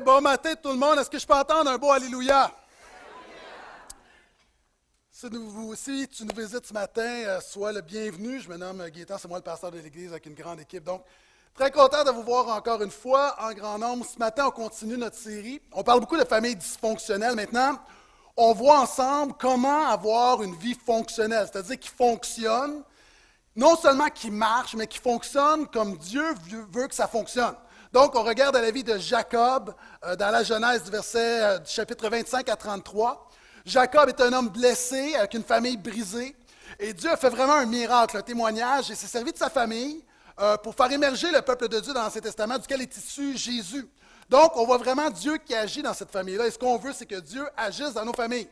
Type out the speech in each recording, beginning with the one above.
bon matin tout le monde. Est-ce que je peux entendre un beau Alléluia? Si, nous, si tu nous visites ce matin, euh, sois le bienvenu. Je me nomme Gaétan, c'est moi le pasteur de l'Église avec une grande équipe. Donc, très content de vous voir encore une fois en grand nombre. Ce matin, on continue notre série. On parle beaucoup de familles dysfonctionnelles. Maintenant, on voit ensemble comment avoir une vie fonctionnelle, c'est-à-dire qui fonctionne, non seulement qui marche, mais qui fonctionne comme Dieu veut que ça fonctionne. Donc, on regarde la vie de Jacob euh, dans la Genèse du verset euh, du chapitre 25 à 33. Jacob est un homme blessé avec une famille brisée. Et Dieu a fait vraiment un miracle, un témoignage, et s'est servi de sa famille euh, pour faire émerger le peuple de Dieu dans l'Ancien Testament, duquel est issu Jésus. Donc, on voit vraiment Dieu qui agit dans cette famille-là. Et ce qu'on veut, c'est que Dieu agisse dans nos familles.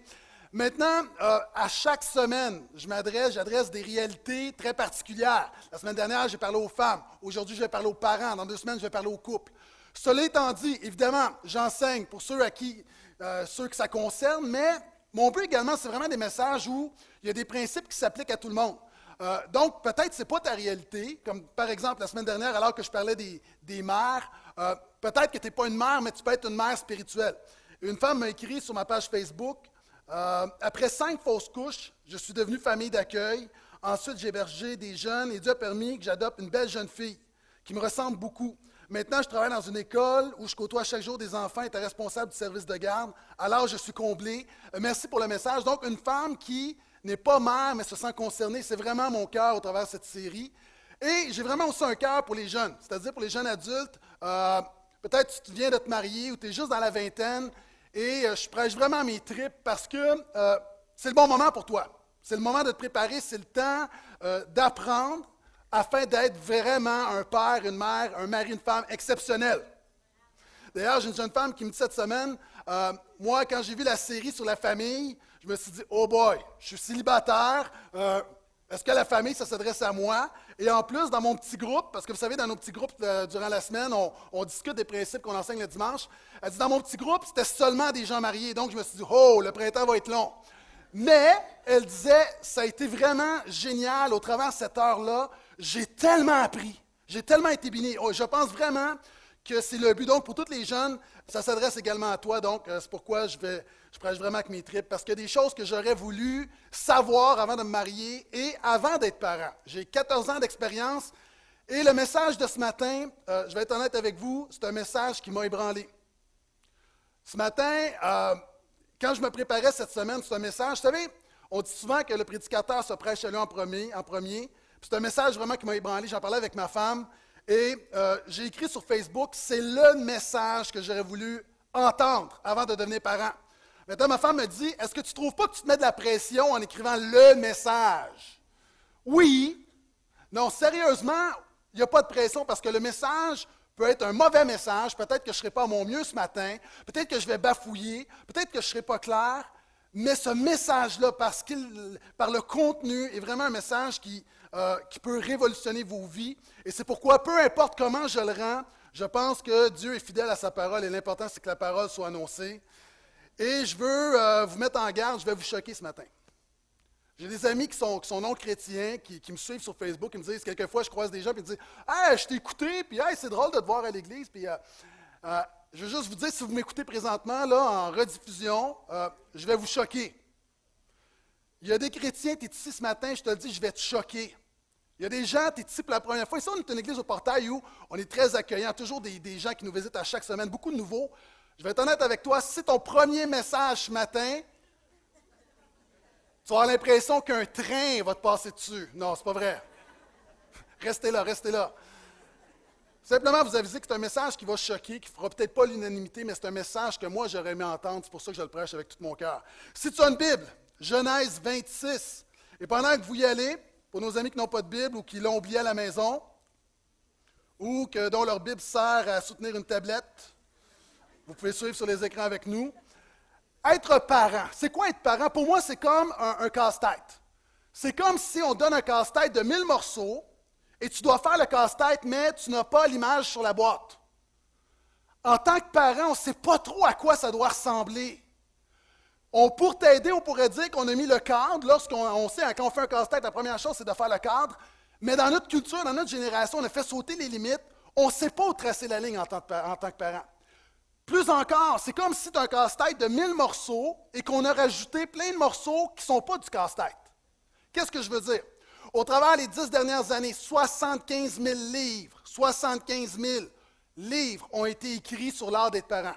Maintenant, euh, à chaque semaine, je m'adresse, j'adresse des réalités très particulières. La semaine dernière, j'ai parlé aux femmes. Aujourd'hui, je vais parler aux parents. Dans deux semaines, je vais parler aux couples. Cela étant dit, évidemment, j'enseigne pour ceux à qui, euh, ceux que ça concerne, mais mon but également, c'est vraiment des messages où il y a des principes qui s'appliquent à tout le monde. Euh, donc, peut-être ce n'est pas ta réalité, comme par exemple la semaine dernière, alors que je parlais des, des mères, peut-être que tu n'es pas une mère, mais tu peux être une mère spirituelle. Une femme m'a écrit sur ma page Facebook, euh, après cinq fausses couches, je suis devenu famille d'accueil. Ensuite, j'ai hébergé des jeunes et Dieu a permis que j'adopte une belle jeune fille qui me ressemble beaucoup. Maintenant, je travaille dans une école où je côtoie chaque jour des enfants et est responsable du service de garde. Alors, je suis comblé. Euh, merci pour le message. Donc, une femme qui n'est pas mère, mais se sent concernée, c'est vraiment mon cœur au travers de cette série. Et j'ai vraiment aussi un cœur pour les jeunes, c'est-à-dire pour les jeunes adultes. Euh, peut-être tu viens de te marier ou tu es juste dans la vingtaine et euh, je prêche vraiment mes tripes parce que euh, c'est le bon moment pour toi. C'est le moment de te préparer, c'est le temps euh, d'apprendre afin d'être vraiment un père, une mère, un mari, une femme exceptionnel. D'ailleurs, j'ai une jeune femme qui me dit cette semaine, moi, quand j'ai vu la série sur la famille, je me suis dit, oh boy, je suis célibataire, est-ce que la famille, ça s'adresse à moi? Et en plus, dans mon petit groupe, parce que vous savez, dans nos petits groupes euh, durant la semaine, on, discute des principes qu'on enseigne le dimanche. Elle dit, dans mon petit groupe, c'était seulement des gens mariés. Donc, je me suis dit, oh, le printemps va être long. Mais, elle disait, ça a été vraiment génial au travers de cette heure-là. J'ai tellement appris. J'ai tellement été béni. Oh, je pense vraiment que c'est le but. Donc, pour tous les jeunes, ça s'adresse également à toi. Donc, euh, c'est pourquoi je vais prêche vraiment avec mes tripes parce qu'il y a des choses que j'aurais voulu savoir avant de me marier et avant d'être parent. J'ai 14 ans d'expérience et le message de ce matin, euh, je vais être honnête avec vous, c'est un message qui m'a ébranlé. Ce matin, euh, quand je me préparais cette semaine, c'est un message, vous savez, on dit souvent que le prédicateur se prêche à lui en premier, en premier. C'est un message vraiment qui m'a ébranlé. J'en parlais avec ma femme et euh, j'ai écrit sur Facebook, c'est le message que j'aurais voulu entendre avant de devenir parent. Maintenant, ma femme me dit Est-ce que tu ne trouves pas que tu te mets de la pression en écrivant le message? Oui. Non, sérieusement, il n'y a pas de pression parce que le message peut être un mauvais message. Peut-être que je ne serai pas à mon mieux ce matin. Peut-être que je vais bafouiller. Peut-être que je ne serai pas clair. Mais ce message-là, par le contenu, est vraiment un message qui, euh, qui peut révolutionner vos vies. Et c'est pourquoi, peu importe comment je le rends, je pense que Dieu est fidèle à sa parole et l'important, c'est que la parole soit annoncée. Et je veux euh, vous mettre en garde, je vais vous choquer ce matin. J'ai des amis qui sont, non chrétiens, qui, me suivent sur Facebook, qui me disent, quelquefois, je croise des gens, qui me disent Hey, je t'ai écouté, puis hey, c'est drôle de te voir à l'église. Puis, euh, euh, je veux juste vous dire, si vous m'écoutez présentement, là, en rediffusion, je vais vous choquer. Il y a des chrétiens, tu es ici ce matin, je te le dis, je vais te choquer. Il y a des gens, tu es la première fois. Ici, on est une église au portail où on est très accueillant, toujours des, gens qui nous visitent à chaque semaine, beaucoup de nouveaux. Je vais être honnête avec toi, si c'est ton premier message ce matin, tu vas l'impression qu'un train va te passer dessus. Non, c'est pas vrai. Restez là, restez là. Simplement vous aviser que c'est un message qui va choquer, qui ne fera peut-être pas l'unanimité, mais c'est un message que moi j'aurais aimé entendre. C'est pour ça que je le prêche avec tout mon cœur. Si tu as une Bible, Genèse 26, et pendant que vous y allez, pour nos amis qui n'ont pas de Bible ou qui l'ont oublié à la maison, ou que, dont leur Bible sert à soutenir une tablette, vous pouvez suivre sur les écrans avec nous. Être parent, c'est quoi être parent? Pour moi, c'est comme un, casse-tête. C'est comme si on donne un casse-tête de 1000 morceaux et tu dois faire le casse-tête, mais tu n'as pas l'image sur la boîte. En tant que parent, on ne sait pas trop à quoi ça doit ressembler. On, pour t'aider, on pourrait dire qu'on a mis le cadre. Lorsqu'on sait, hein, quand on fait un casse-tête, la première chose, c'est de faire le cadre. Mais dans notre culture, dans notre génération, on a fait sauter les limites. On ne sait pas où tracer la ligne en tant que parent Plus encore, c'est comme si tu as un casse-tête de 1000 morceaux et qu'on a rajouté plein de morceaux qui ne sont pas du casse-tête. Qu'est-ce que je veux dire? Au travers des dix dernières années, 75 000 livres, 75 000 livres ont été écrits sur l'art d'être parent.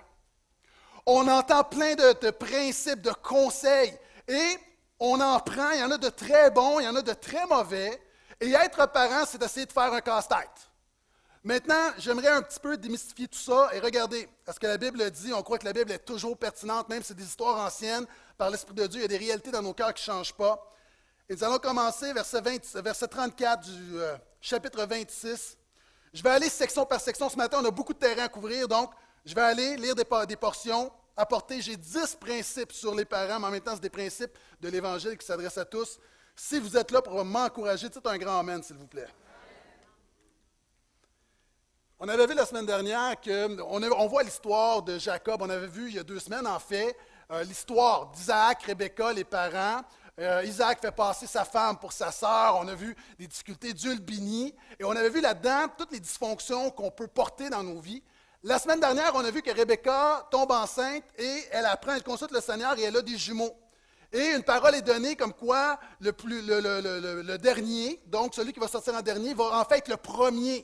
On entend plein de, principes, de conseils, et on en prend. Il y en a de très bons, il y en a de très mauvais. Et être parent, c'est d'essayer de faire un casse-tête. Maintenant, j'aimerais un petit peu démystifier tout ça et regarder. ce que la Bible dit? On croit que la Bible est toujours pertinente, même si c'est des histoires anciennes. Par l'Esprit de Dieu, il y a des réalités dans nos cœurs qui ne changent pas. Et nous allons commencer verset, 20, verset 34 du euh, chapitre 26. Je vais aller section par section. Ce matin, on a beaucoup de terrain à couvrir, donc je vais aller lire des, portions, apporter. J'ai dix principes sur les parents, mais en même temps, c'est des principes de l'Évangile qui s'adressent à tous. Si vous êtes là pour m'encourager, dites un grand Amen, s'il vous plaît. On avait vu la semaine dernière qu'on on voit l'histoire de Jacob. On avait vu il y a deux semaines, en fait, euh, l'histoire d'Isaac, Rebecca, les parents. Euh, Isaac fait passer sa femme pour sa sœur. On a vu des difficultés. Bénit. Et on avait vu là-dedans toutes les dysfonctions qu'on peut porter dans nos vies. La semaine dernière, on a vu que Rebecca tombe enceinte et elle apprend, elle consulte le Seigneur et elle a des jumeaux. Et une parole est donnée comme quoi le, dernier, donc celui qui va sortir en dernier, va en fait être le premier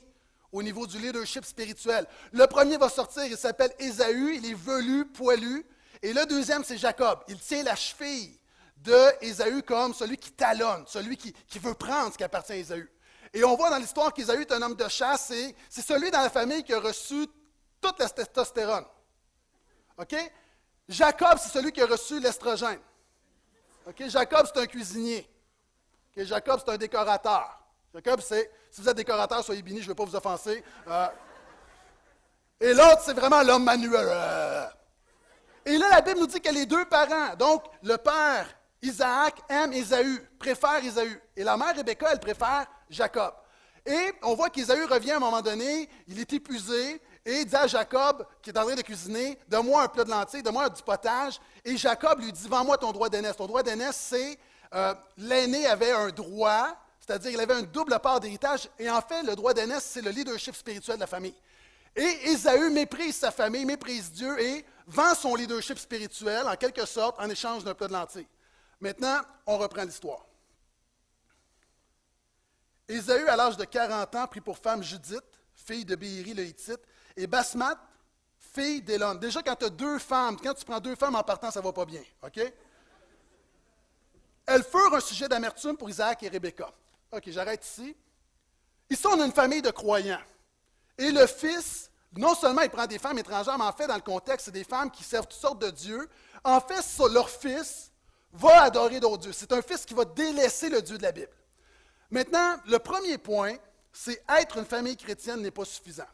au niveau du leadership spirituel. Le premier va sortir, il s'appelle Ésaü, il est velu, poilu. Et le deuxième, c'est Jacob. Il tient la cheville d'Ésaü comme celui qui talonne, celui qui, veut prendre ce qui appartient à Ésaü. Et on voit dans l'histoire qu'Ésaü est un homme de chasse et c'est celui dans la famille qui a reçu toute la testostérone. OK? Jacob, c'est celui qui a reçu l'estrogène. OK? Jacob, c'est un cuisinier. Jacob, c'est un décorateur. Jacob, c'est, si vous êtes décorateur, soyez bénis, je ne veux pas vous offenser. Euh, et l'autre, c'est vraiment l'homme manuel. Euh. Et là, la Bible nous dit que les deux parents, donc le père Isaac aime Ésaü, préfère Ésaü. Et la mère Rebecca, elle préfère Jacob. Et on voit qu'Ésaü revient à un moment donné, il est épuisé, et il dit à Jacob, qui est en train de cuisiner, Donne-moi un plat de lentilles, donne-moi du potage. Et Jacob lui dit Vends-moi ton droit d'aînesse. Ton droit d'aînesse, c'est euh, l'aîné avait un droit c'est-à-dire, il avait un double part d'héritage. Et en fait, le droit d'aînesse, c'est le leadership spirituel de la famille. Et Ésaü méprise sa famille, méprise Dieu et vend son leadership spirituel, en quelque sorte, en échange d'un plat de lentilles. Maintenant, on reprend l'histoire. Ésaü, à l'âge de 40 ans, prit pour femme Judith, fille de Béhéri le Hittite, et Basmat, fille d'Élon. Déjà, quand tu as deux femmes, quand tu prends deux femmes en partant, ça ne va pas bien. OK? Elles furent un sujet d'amertume pour Isaac et Rebecca. OK, j'arrête ici. Ici, on a une famille de croyants. Et le fils, non seulement il prend des femmes étrangères, mais en fait, dans le contexte, c'est des femmes qui servent toutes sortes de dieux. En fait, leur fils va adorer d'autres dieux. C'est un fils qui va délaisser le Dieu de la Bible. Maintenant, le premier point, c'est être une famille chrétienne n'est pas suffisant.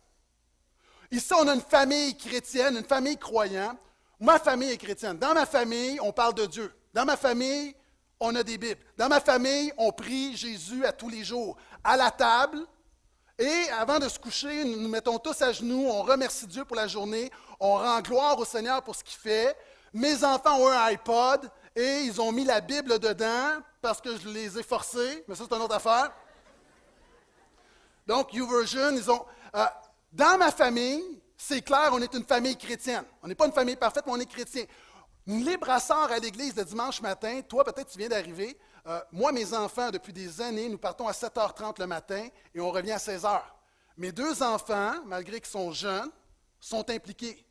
Ici, on a une famille chrétienne, une famille croyante. Ma famille est chrétienne. Dans ma famille, on parle de Dieu. Dans ma famille, on a des Bibles. Dans ma famille, on prie Jésus à tous les jours. À la table, et avant de se coucher, nous nous mettons tous à genoux, on remercie Dieu pour la journée, on rend gloire au Seigneur pour ce qu'il fait. Mes enfants ont un iPod et ils ont mis la Bible dedans parce que je les ai forcés, mais ça c'est une autre affaire. Donc, YouVersion, ils ont. Euh, dans ma famille, c'est clair, on est une famille chrétienne. On n'est pas une famille parfaite, mais on est chrétien. À sort à l'église le dimanche matin. Toi, peut-être, tu viens d'arriver. Euh, moi, mes enfants, depuis des années, nous partons à 7h30 le matin et on revient à 16h. Mes deux enfants, malgré qu'ils sont jeunes, sont impliqués.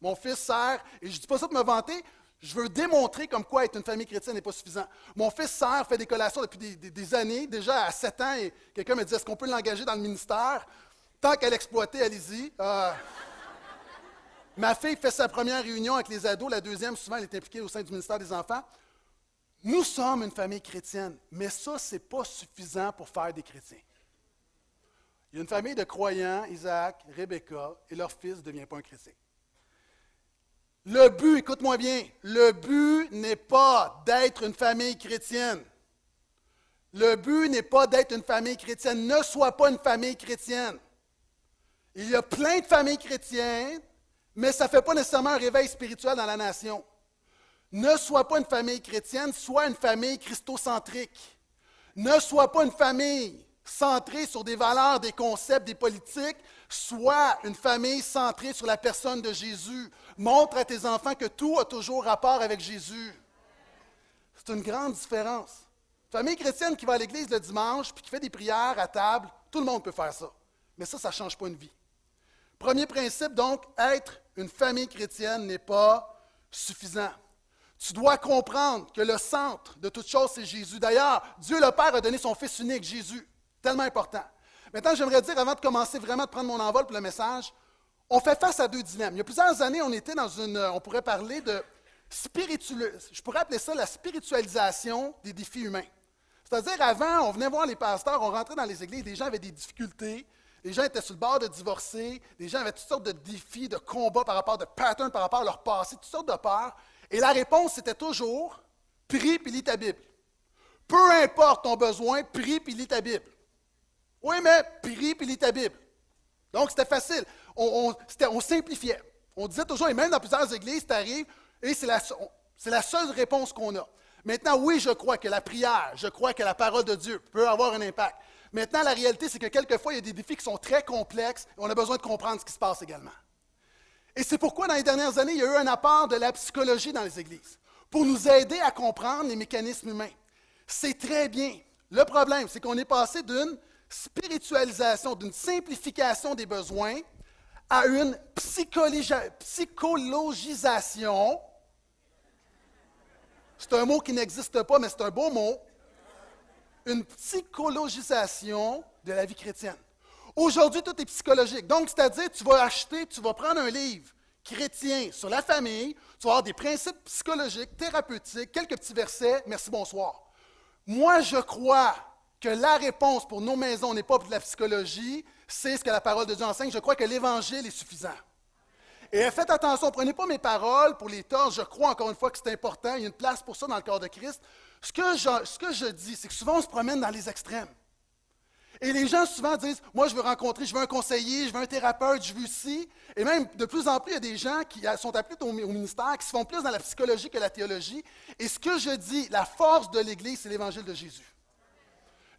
Mon fils sert, et je ne dis pas ça pour me vanter, je veux démontrer comme quoi être une famille chrétienne n'est pas suffisant. Mon fils sert, fait des collations depuis des, années, déjà à 7 ans, et quelqu'un me dit est-ce qu'on peut l'engager dans le ministère? Tant qu'elle exploiter, allez-y. Euh, Ma fille fait sa première réunion avec les ados, la deuxième, souvent, elle est impliquée au sein du ministère des Enfants. Nous sommes une famille chrétienne, mais ça, ce n'est pas suffisant pour faire des chrétiens. Il y a une famille de croyants, Isaac, Rebecca, et leur fils ne devient pas un chrétien. Le but, écoute-moi bien, le but n'est pas d'être une famille chrétienne. Le but n'est pas d'être une famille chrétienne. Ne sois pas une famille chrétienne. Il y a plein de familles chrétiennes mais ça ne fait pas nécessairement un réveil spirituel dans la nation. Ne sois pas une famille chrétienne, sois une famille christocentrique. Ne sois pas une famille centrée sur des valeurs, des concepts, des politiques. Sois une famille centrée sur la personne de Jésus. Montre à tes enfants que tout a toujours rapport avec Jésus. C'est une grande différence. Famille chrétienne qui va à l'église le dimanche puis qui fait des prières à table, tout le monde peut faire ça. Mais ça, ça ne change pas une vie. Premier principe, donc, être une famille chrétienne n'est pas suffisant. Tu dois comprendre que le centre de toute chose, c'est Jésus. D'ailleurs, Dieu le Père a donné son Fils unique, Jésus. Tellement important. Maintenant, j'aimerais dire, avant de commencer vraiment de prendre mon envol pour le message, on fait face à deux dilemmes. Il y a plusieurs années, on était dans une, on pourrait parler de spirituel, je pourrais appeler ça la spiritualisation des défis humains. C'est-à-dire, avant, on venait voir les pasteurs, on rentrait dans les églises, les gens avaient des difficultés, les gens étaient sur le bord de divorcer, les gens avaient toutes sortes de défis, de combats par rapport, de patterns par rapport à leur passé, toutes sortes de peurs. Et la réponse, c'était toujours prie puis lis ta Bible. Peu importe ton besoin, prie puis lis ta Bible. Oui, mais prie puis lis ta Bible. Donc, c'était facile. On, simplifiait. On disait toujours, et même dans plusieurs églises, tu arrives, et c'est la seule réponse qu'on a. Maintenant, oui, je crois que la prière, je crois que la parole de Dieu peut avoir un impact. Maintenant, la réalité, c'est que quelquefois, il y a des défis qui sont très complexes et on a besoin de comprendre ce qui se passe également. Et c'est pourquoi, dans les dernières années, il y a eu un apport de la psychologie dans les églises pour nous aider à comprendre les mécanismes humains. C'est très bien. Le problème, c'est qu'on est passé d'une spiritualisation, d'une simplification des besoins à une psychologisation c'est un mot qui n'existe pas, mais c'est un beau mot. Une psychologisation de la vie chrétienne. Aujourd'hui, tout est psychologique. Donc, c'est-à-dire, tu vas acheter, tu vas prendre un livre chrétien sur la famille, tu vas avoir des principes psychologiques, thérapeutiques, quelques petits versets, merci, bonsoir. Moi, je crois que la réponse pour nos maisons n'est pas de la psychologie, c'est ce que la parole de Dieu enseigne. Je crois que l'Évangile est suffisant. Et faites attention, prenez pas mes paroles pour les torts. Je crois encore une fois que c'est important. Il y a une place pour ça dans le corps de Christ. Ce que je, ce que je dis, c'est que souvent on se promène dans les extrêmes. Et les gens souvent disent Moi, je veux rencontrer, je veux un conseiller, je veux un thérapeute, je veux ci. Et même de plus en plus, il y a des gens qui sont appelés au, au ministère, qui se font plus dans la psychologie que la théologie. Et ce que je dis, la force de l'Église, c'est l'Évangile de Jésus.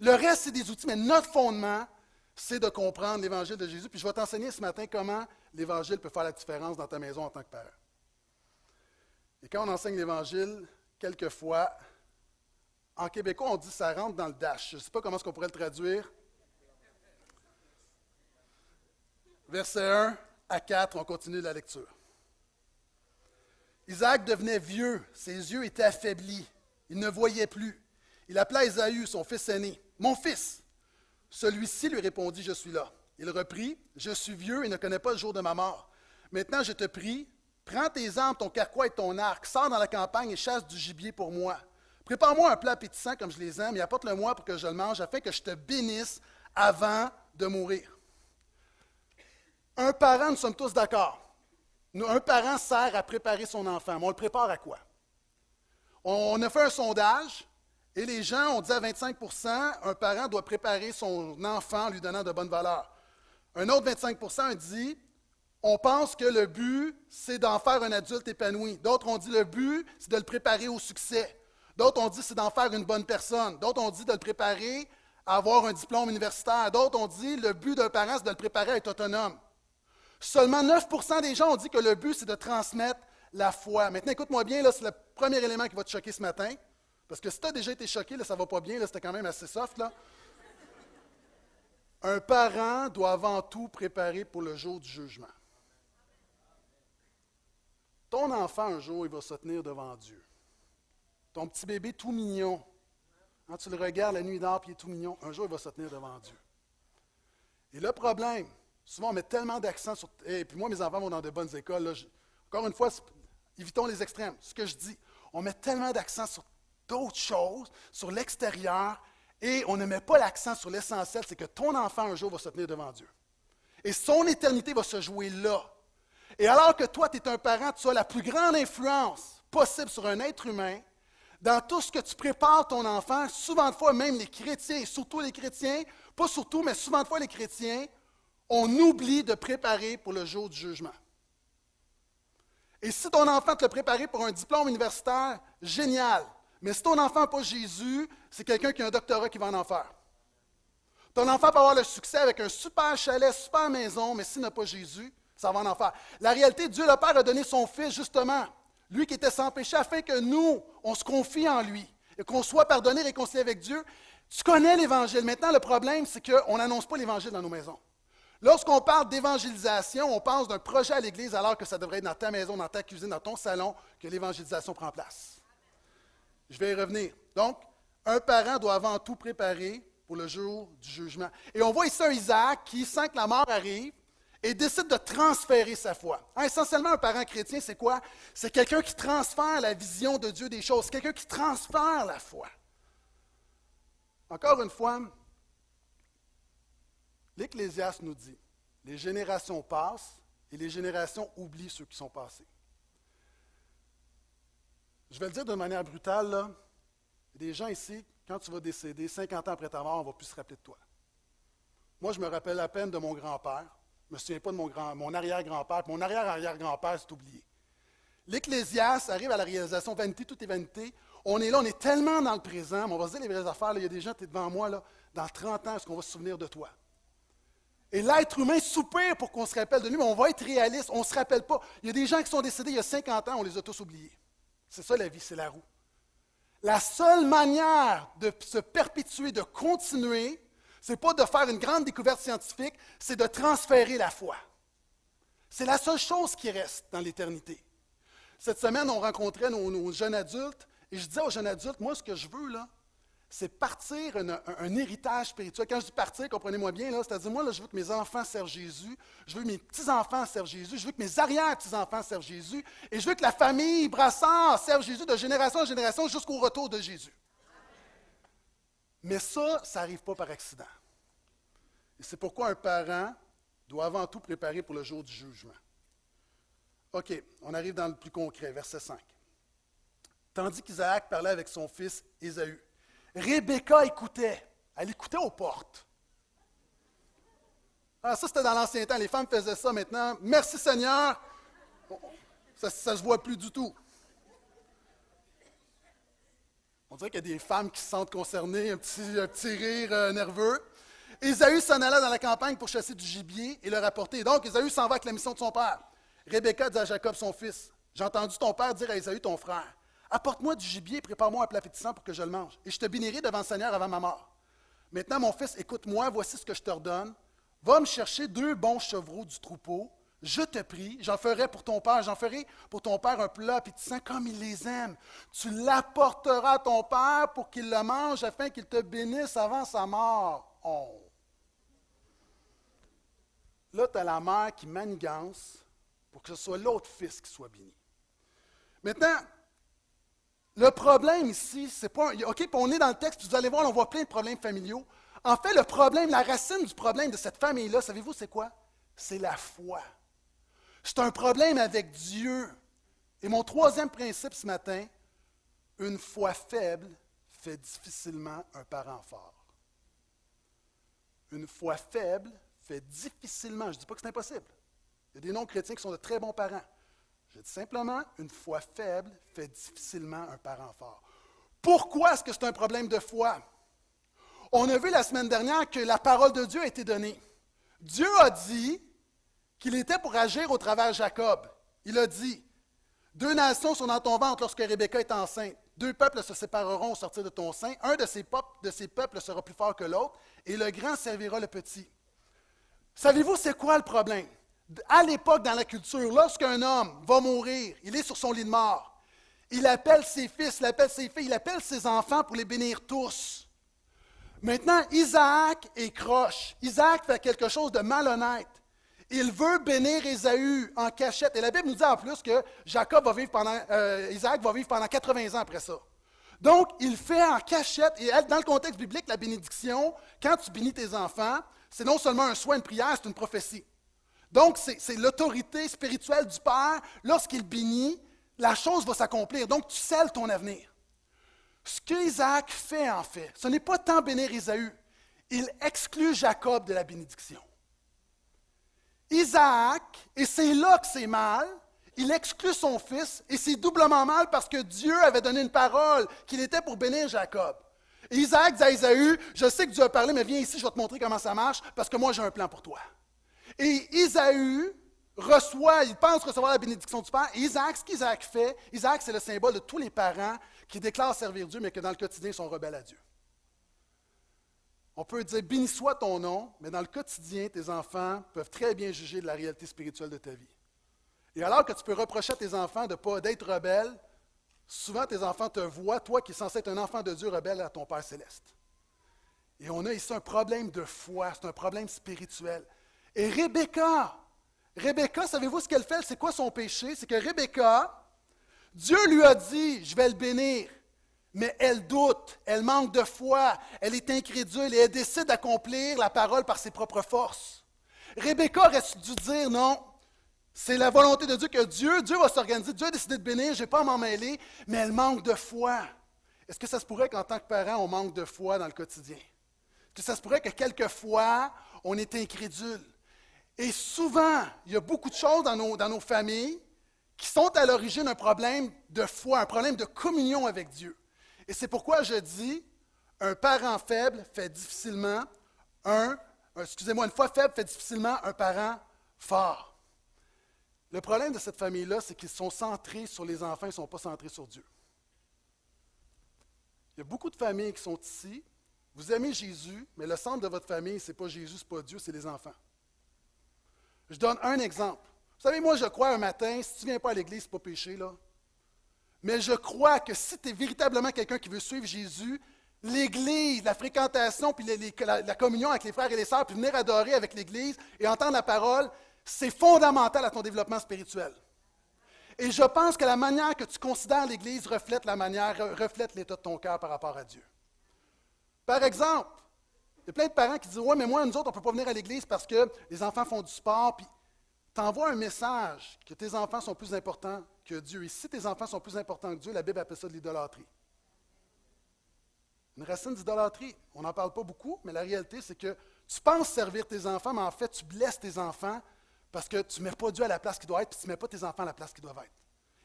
Le reste, c'est des outils, mais notre fondement, c'est de comprendre l'Évangile de Jésus. Puis je vais t'enseigner ce matin comment l'Évangile peut faire la différence dans ta maison en tant que père. Et quand on enseigne l'Évangile, quelquefois, en québécois, on dit ça rentre dans le dash. Je ne sais pas comment est-ce qu'on pourrait le traduire. Verset 1 à 4, on continue la lecture. Isaac devenait vieux, ses yeux étaient affaiblis, il ne voyait plus. Il appela Ésaü, son fils aîné. Mon fils, celui-ci lui répondit, Je suis là. Il reprit, Je suis vieux et ne connais pas le jour de ma mort. Maintenant, je te prie, prends tes armes, ton carquois et ton arc, sors dans la campagne et chasse du gibier pour moi. Prépare-moi un plat appétissant comme je les aime et apporte-le-moi pour que je le mange, afin que je te bénisse avant de mourir. Un parent, nous sommes tous d'accord. Un parent sert à préparer son enfant, mais on le prépare à quoi? On a fait un sondage et les gens ont dit à 25% un parent doit préparer son enfant en lui donnant de bonnes valeurs. Un autre 25 a dit on pense que le but, c'est d'en faire un adulte épanoui. D'autres ont dit le but, c'est de le préparer au succès. D'autres ont dit c'est d'en faire une bonne personne. D'autres ont dit de le préparer à avoir un diplôme universitaire. D'autres ont dit le but d'un parent, c'est de le préparer à être autonome. Seulement 9% des gens ont dit que le but, c'est de transmettre la foi. Maintenant, écoute-moi bien, là, c'est le premier élément qui va te choquer ce matin. Parce que si tu as déjà été choqué, là, ça va pas bien, c'était quand même assez soft. Là. Un parent doit avant tout préparer pour le jour du jugement. Ton enfant, un jour, il va se tenir devant Dieu. Ton petit bébé tout mignon, quand tu le regardes la nuit d'or, puis il est tout mignon, un jour, il va se tenir devant Dieu. Et le problème, souvent, on met tellement d'accent sur. Et puis moi, mes enfants vont dans de bonnes écoles. encore une fois, évitons les extrêmes. Ce que je dis, on met tellement d'accent sur d'autres choses sur l'extérieur et on ne met pas l'accent sur l'essentiel, c'est que ton enfant un jour va se tenir devant Dieu. Et son éternité va se jouer là. Et alors que toi, tu es un parent, tu as la plus grande influence possible sur un être humain, dans tout ce que tu prépares ton enfant, souvent de fois même les chrétiens, et surtout les chrétiens, pas surtout, mais souvent de fois les chrétiens, on oublie de préparer pour le jour du jugement. Et si ton enfant te l'a préparé pour un diplôme universitaire, génial. Mais si ton enfant n'a pas Jésus, c'est quelqu'un qui a un doctorat qui va en enfer. Ton enfant peut avoir le succès avec un super chalet, super maison, mais s'il n'a pas Jésus, ça va en enfer. La réalité, Dieu le Père a donné son Fils, justement, lui qui était sans péché, afin que nous, on se confie en lui et qu'on soit pardonné, réconcilié avec Dieu. Tu connais l'Évangile. Maintenant, le problème, c'est qu'on n'annonce pas l'Évangile dans nos maisons. Lorsqu'on parle d'évangélisation, on pense d'un projet à l'Église alors que ça devrait être dans ta maison, dans ta cuisine, dans ton salon, que l'évangélisation prend place. Je vais y revenir. Donc, un parent doit avant tout préparer pour le jour du jugement. Et on voit ici un Isaac qui sent que la mort arrive et décide de transférer sa foi. Hein, essentiellement, un parent chrétien, c'est quoi? C'est quelqu'un qui transfère la vision de Dieu des choses, quelqu'un qui transfère la foi. Encore une fois, l'Ecclésiaste nous dit, les générations passent et les générations oublient ceux qui sont passés. Je vais le dire de manière brutale, là, il y a des gens ici, quand tu vas décéder, 50 ans après ta mort, on ne va plus se rappeler de toi. Moi, je me rappelle à peine de mon grand-père. Je ne me souviens pas de mon, grand, mon arrière-grand-père. Mon arrière-arrière-grand-père, c'est oublié. L'Ecclésiaste arrive à la réalisation vanité, tout est vanité. On est là, on est tellement dans le présent, mais on va se dire les vraies affaires. il y a des gens, tu es devant moi, là, dans 30 ans, est-ce qu'on va se souvenir de toi? Et l'être humain soupire pour qu'on se rappelle de lui, mais on va être réaliste, on ne se rappelle pas. Il y a des gens qui sont décédés il y a 50 ans, on les a tous oubliés. C'est ça la vie, c'est la roue. La seule manière de se perpétuer, de continuer, n'est pas de faire une grande découverte scientifique, c'est de transférer la foi. C'est la seule chose qui reste dans l'éternité. Cette semaine, on rencontrait nos, nos, jeunes adultes et je disais aux jeunes adultes, moi, ce que je veux, là, c'est partir un, héritage spirituel. Quand je dis partir, comprenez-moi bien, c'est-à-dire, moi, je veux que mes enfants servent Jésus, je veux que mes petits-enfants servent Jésus, je veux que mes arrière-petits-enfants servent Jésus, et je veux que la famille Brassard serve Jésus de génération en génération jusqu'au retour de Jésus. Mais ça, ça n'arrive pas par accident. Et c'est pourquoi un parent doit avant tout préparer pour le jour du jugement. OK, on arrive dans le plus concret, verset 5. Tandis qu'Isaac parlait avec son fils Ésaü. Rebecca écoutait. Elle écoutait aux portes. Ah, ça, c'était dans l'ancien temps. Les femmes faisaient ça maintenant. Merci Seigneur. Ça ne se voit plus du tout. On dirait qu'il y a des femmes qui se sentent concernées, un petit, petit rire euh, nerveux. Ésaü s'en alla dans la campagne pour chasser du gibier et le rapporter. Donc, Ésaü s'en va avec la mission de son père. Rebecca dit à Jacob, son fils, J'ai entendu ton père dire à Ésaü, ton frère, Apporte-moi du gibier, prépare-moi un plat appétissant pour que je le mange, et je te bénirai devant le Seigneur avant ma mort. Maintenant, mon fils, écoute-moi, voici ce que je te redonne. Va me chercher deux bons chevreaux du troupeau. Je te prie, j'en ferai pour ton père, j'en ferai pour ton père un plat appétissant comme il les aime. Tu l'apporteras à ton père pour qu'il le mange afin qu'il te bénisse avant sa mort. Oh. Là, tu as la mère qui manigance pour que ce soit l'autre fils qui soit béni. Maintenant, le problème ici, c'est pas. OK, on est dans le texte, vous allez voir, on voit plein de problèmes familiaux. En fait, le problème, la racine du problème de cette famille-là, savez-vous, c'est quoi? C'est la foi. C'est un problème avec Dieu. Et mon troisième principe ce matin, une foi faible fait difficilement un parent fort. Une foi faible fait difficilement, je ne dis pas que c'est impossible. Il y a des non-chrétiens qui sont de très bons parents. Je dis simplement, une foi faible fait difficilement un parent fort. Pourquoi est-ce que c'est un problème de foi? On a vu la semaine dernière que la parole de Dieu a été donnée. Dieu a dit qu'il était pour agir au travers de Jacob. Il a dit, deux nations sont dans ton ventre lorsque Rebecca est enceinte. Deux peuples se sépareront au sortir de ton sein. Un de ces, peuples, de ces peuples sera plus fort que l'autre, et le grand servira le petit. Savez-vous c'est quoi le problème? À l'époque, dans la culture, lorsqu'un homme va mourir, il est sur son lit de mort. Il appelle ses fils, il appelle ses filles, il appelle ses enfants pour les bénir tous. Maintenant, Isaac est croche. Isaac fait quelque chose de malhonnête. Il veut bénir Ésaü en cachette. Et la Bible nous dit en plus que Jacob va vivre pendant, euh, Isaac va vivre pendant 80 ans après ça. Donc, il fait en cachette, et dans le contexte biblique, la bénédiction, quand tu bénis tes enfants, c'est non seulement un soin, une prière, c'est une prophétie. Donc, c'est l'autorité spirituelle du Père. Lorsqu'il bénit, la chose va s'accomplir. Donc, tu scelles ton avenir. Ce qu'Isaac fait, en fait, ce n'est pas tant bénir Ésaü. Il exclut Jacob de la bénédiction. Isaac, et c'est là que c'est mal, il exclut son fils, et c'est doublement mal parce que Dieu avait donné une parole qu'il était pour bénir Jacob. Isaac dit à Isaü, je sais que Dieu a parlé, mais viens ici, je vais te montrer comment ça marche, parce que moi j'ai un plan pour toi. Et Isaü reçoit, il pense recevoir la bénédiction du Père. Isaac, ce qu'Isaac fait, Isaac c'est le symbole de tous les parents qui déclarent servir Dieu, mais que dans le quotidien sont rebelles à Dieu. On peut dire béni soit ton nom, mais dans le quotidien, tes enfants peuvent très bien juger de la réalité spirituelle de ta vie. Et alors que tu peux reprocher à tes enfants de pas d'être rebelles, souvent tes enfants te voient, toi qui es censé être un enfant de Dieu rebelle à ton Père céleste. Et on a ici un problème de foi, c'est un problème spirituel. Et Rebecca, Rebecca, savez-vous ce qu'elle fait? C'est quoi son péché? C'est que Rebecca, Dieu lui a dit, je vais le bénir mais elle doute, elle manque de foi, elle est incrédule et elle décide d'accomplir la parole par ses propres forces. Rebecca aurait dû dire non, c'est la volonté de Dieu que Dieu, Dieu va s'organiser, Dieu a décidé de bénir, je n'ai pas à m'en mêler, mais elle manque de foi. Est-ce que ça se pourrait qu'en tant que parent, on manque de foi dans le quotidien? Est-ce que ça se pourrait que quelquefois, on est incrédule? Et souvent, il y a beaucoup de choses dans nos, familles qui sont à l'origine d'un problème de foi, un problème de communion avec Dieu. Et c'est pourquoi je dis, un parent faible fait difficilement un, excusez-moi, une foi faible fait difficilement un parent fort. Le problème de cette famille-là, c'est qu'ils sont centrés sur les enfants, ils ne sont pas centrés sur Dieu. Il y a beaucoup de familles qui sont ici. Vous aimez Jésus, mais le centre de votre famille, ce n'est pas Jésus, ce n'est pas Dieu, c'est les enfants. Je donne un exemple. Vous savez, moi, je crois un matin, si tu ne viens pas à l'église, ce n'est pas péché, là. Mais je crois que si tu es véritablement quelqu'un qui veut suivre Jésus, l'Église, la fréquentation, puis la, communion avec les frères et les sœurs, puis venir adorer avec l'Église et entendre la parole, c'est fondamental à ton développement spirituel. Et je pense que la manière que tu considères l'Église reflète la manière, reflète l'état de ton cœur par rapport à Dieu. Par exemple, il y a plein de parents qui disent Ouais, mais moi, nous autres, on ne peut pas venir à l'Église parce que les enfants font du sport, puis tu envoies un message que tes enfants sont plus importants que Dieu. Et si tes enfants sont plus importants que Dieu, la Bible appelle ça de l'idolâtrie. Une racine d'idolâtrie. On n'en parle pas beaucoup, mais la réalité, c'est que tu penses servir tes enfants, mais en fait, tu blesses tes enfants parce que tu ne mets pas Dieu à la place qu'il doit être, puis tu ne mets pas tes enfants à la place qu'ils doivent être.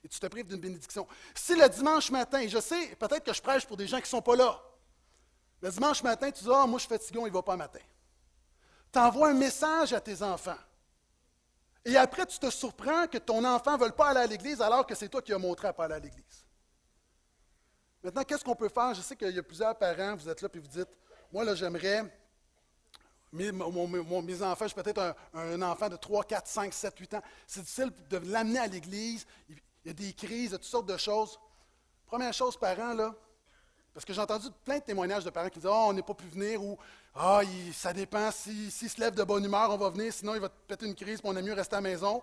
Et tu te prives d'une bénédiction. Si le dimanche matin, et je sais, peut-être que je prêche pour des gens qui ne sont pas là, le dimanche matin, tu dis Ah, moi je suis fatigué, il ne va pas matin. Tu envoies un message à tes enfants. Et après, tu te surprends que ton enfant ne veut pas aller à l'église alors que c'est toi qui as montré à pas aller à l'église. Maintenant, qu'est-ce qu'on peut faire? Je sais qu'il y a plusieurs parents, vous êtes là et vous dites, moi, là, j'aimerais, mes, mes, enfants, je suis peut-être un, enfant de 3, 4, 5, 7, 8 ans. C'est difficile de l'amener à l'église. Il y a des crises, il y a toutes sortes de choses. Première chose, parents, là, parce que j'ai entendu plein de témoignages de parents qui disent oh, on n'est pas pu venir ou Ah, ça dépend, s'il se lève de bonne humeur, on va venir, sinon il va te péter une crise, puis on aime mieux rester à la maison.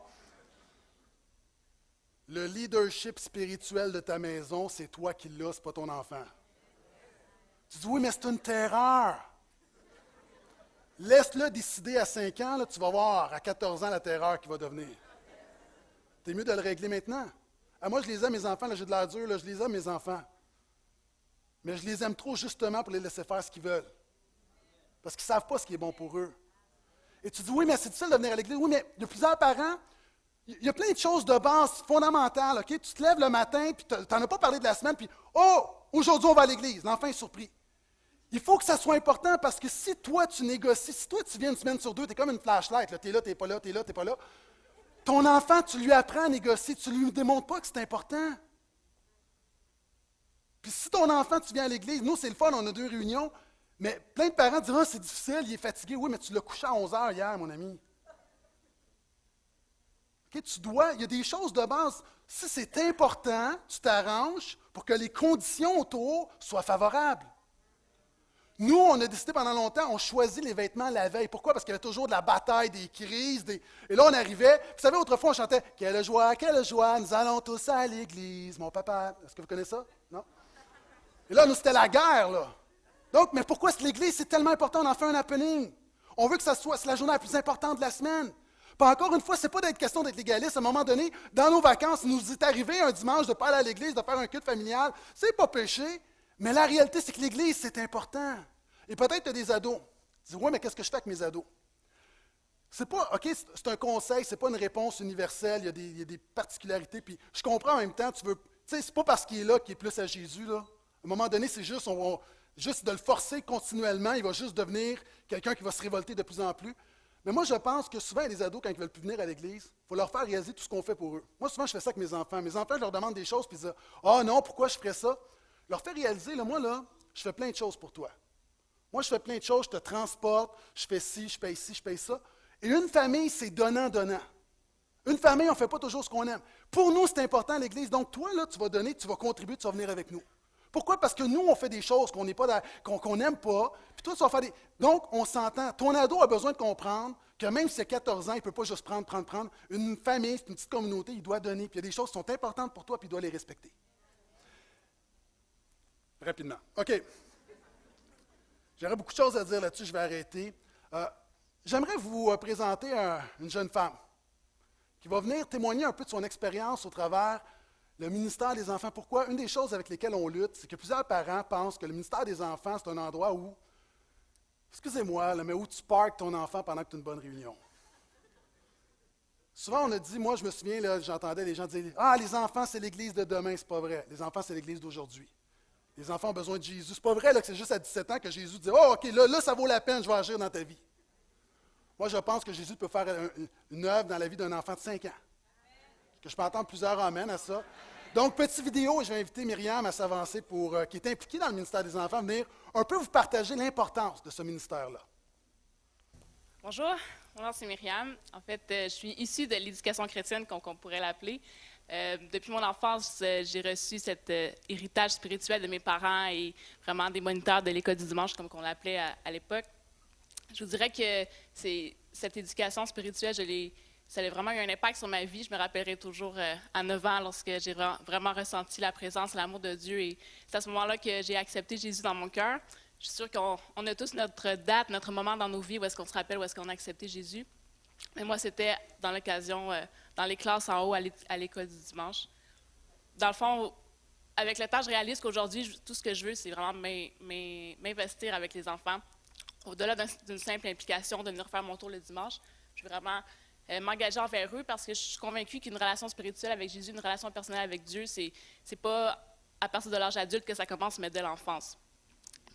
Le leadership spirituel de ta maison, c'est toi qui l'as, ce n'est pas ton enfant. Tu dis oui, mais c'est une terreur. Laisse-le décider à 5 ans, là, tu vas voir à 14 ans la terreur qui va devenir. C'est mieux de le régler maintenant. Ah, moi, je les aime, mes enfants, j'ai de l'air dur, je les aime, mes enfants. Mais je les aime trop justement pour les laisser faire ce qu'ils veulent. Parce qu'ils ne savent pas ce qui est bon pour eux. Et tu dis, oui, mais c'est difficile de venir à l'église. Oui, mais il y a plusieurs parents. Il y a plein de choses de base fondamentales. Tu te lèves le matin, puis tu n'en as pas parlé de la semaine, puis oh, aujourd'hui on va à l'église. L'enfant est surpris. Il faut que ça soit important parce que si toi tu négocies, si toi tu viens une semaine sur deux, tu es comme une flashlight. Tu es là, tu n'es pas là, tu là, tu n'es pas là. Ton enfant, tu lui apprends à négocier, tu ne lui démontres pas que c'est important. Puis si ton enfant, tu viens à l'église, nous, c'est le fun, on a deux réunions, mais plein de parents diront, ah, c'est difficile, il est fatigué. Oui, mais tu l'as couché à 11 heures hier, mon ami. tu dois, il y a des choses de base. Si c'est important, tu t'arranges pour que les conditions autour soient favorables. Nous, on a décidé pendant longtemps, on choisit les vêtements la veille. Pourquoi? Parce qu'il y avait toujours de la bataille, des crises. Des... Et là, on arrivait. Vous savez, autrefois, on chantait Quelle joie, quelle joie, nous allons tous à l'église. Mon papa, est-ce que vous connaissez ça? Et là, nous, c'était la guerre, là. Donc, mais pourquoi l'Église, c'est tellement important, on en fait un happening? On veut que ça soit la journée la plus importante de la semaine. Pas encore une fois, ce n'est pas d'être question d'être légaliste. À un moment donné, dans nos vacances, il nous est arrivé un dimanche de pas à l'église, de faire un culte familial. C'est pas péché. Mais la réalité, c'est que l'église, c'est important. Et peut-être tu as des ados. Tu dis, oui, mais qu'est-ce que je fais avec mes ados? C'est pas, OK, c'est un conseil, c'est pas une réponse universelle, il y, a des, il y a des particularités. Puis je comprends en même temps, tu veux, tu sais, c'est pas parce qu'il est là qu'il est plus à Jésus, là. À un moment donné, c'est juste, juste de le forcer continuellement, il va juste devenir quelqu'un qui va se révolter de plus en plus. Mais moi, je pense que souvent, les ados, quand ils veulent plus venir à l'Église, il faut leur faire réaliser tout ce qu'on fait pour eux. Moi, souvent, je fais ça avec mes enfants. Mes enfants, je leur demande des choses, puis ils disent Ah oh non, pourquoi je ferais ça Leur faire réaliser, moi, là, je fais plein de choses pour toi. Moi, je fais plein de choses, je te transporte, je fais ci, je paye ci, je paye ça. Et une famille, c'est donnant-donnant. Une famille, on ne fait pas toujours ce qu'on aime. Pour nous, c'est important l'Église. Donc, toi, là, tu vas donner, tu vas contribuer, tu vas venir avec nous. Pourquoi? Parce que nous, on fait des choses qu'on n'aime pas, puis toi, tu vas faire des. Donc, on s'entend. Ton ado a besoin de comprendre que même si c'est 14 ans, il ne peut pas juste prendre, prendre, prendre. Une famille, c'est une petite communauté, il doit donner. Puis il y a des choses qui sont importantes pour toi, puis il doit les respecter. Rapidement. OK. J'aurais beaucoup de choses à dire là-dessus, je vais arrêter. Euh, j'aimerais vous euh, présenter une jeune femme qui va venir témoigner un peu de son expérience au travers le ministère des enfants. Pourquoi? Une des choses avec lesquelles on lutte, c'est que plusieurs parents pensent que le ministère des enfants, c'est un endroit où, excusez-moi, mais où tu parques ton enfant pendant que tu as une bonne réunion. Souvent, on a dit, moi, je me souviens, j'entendais les gens dire Ah, les enfants, c'est l'Église de demain. C'est pas vrai. Les enfants, c'est l'Église d'aujourd'hui. Les enfants ont besoin de Jésus. C'est pas vrai que c'est juste à 17 ans que Jésus dit Oh, OK, là, là, ça vaut la peine, je vais agir dans ta vie. Moi, je pense que Jésus peut faire une œuvre dans la vie d'un enfant de 5 ans. Je peux entendre plusieurs amens à ça. Donc, petite vidéo, je vais inviter Myriam à s'avancer pour, euh, qui est impliquée dans le ministère des Enfants, venir un peu vous partager l'importance de ce ministère-là. Bonjour, nom c'est Myriam. En fait, euh, je suis issue de l'éducation chrétienne, comme on pourrait l'appeler. Euh, depuis mon enfance, j'ai reçu cet héritage spirituel de mes parents et vraiment des moniteurs de l'école du dimanche, comme on l'appelait à l'époque je vous dirais que cette éducation spirituelle, je ça a vraiment eu un impact sur ma vie. Je me rappellerai toujours euh, à 9 ans lorsque j'ai vraiment ressenti la présence, l'amour de Dieu. Et c'est à ce moment-là que j'ai accepté Jésus dans mon cœur. Je suis sûre qu'on a tous notre date, notre moment dans nos vies où est-ce qu'on se rappelle, où est-ce qu'on a accepté Jésus. Mais moi, c'était dans l'occasion, euh, dans les classes en haut à l'école du dimanche. Dans le fond, avec le temps, je réalise qu'aujourd'hui, tout ce que je veux, c'est vraiment m'investir avec les enfants, au-delà d'une simple implication de venir faire mon tour le dimanche, je veux vraiment euh, m'engager envers eux parce que je suis convaincue qu'une relation spirituelle avec Jésus, une relation personnelle avec Dieu, c'est n'est pas à partir de l'âge adulte que ça commence, mais dès l'enfance.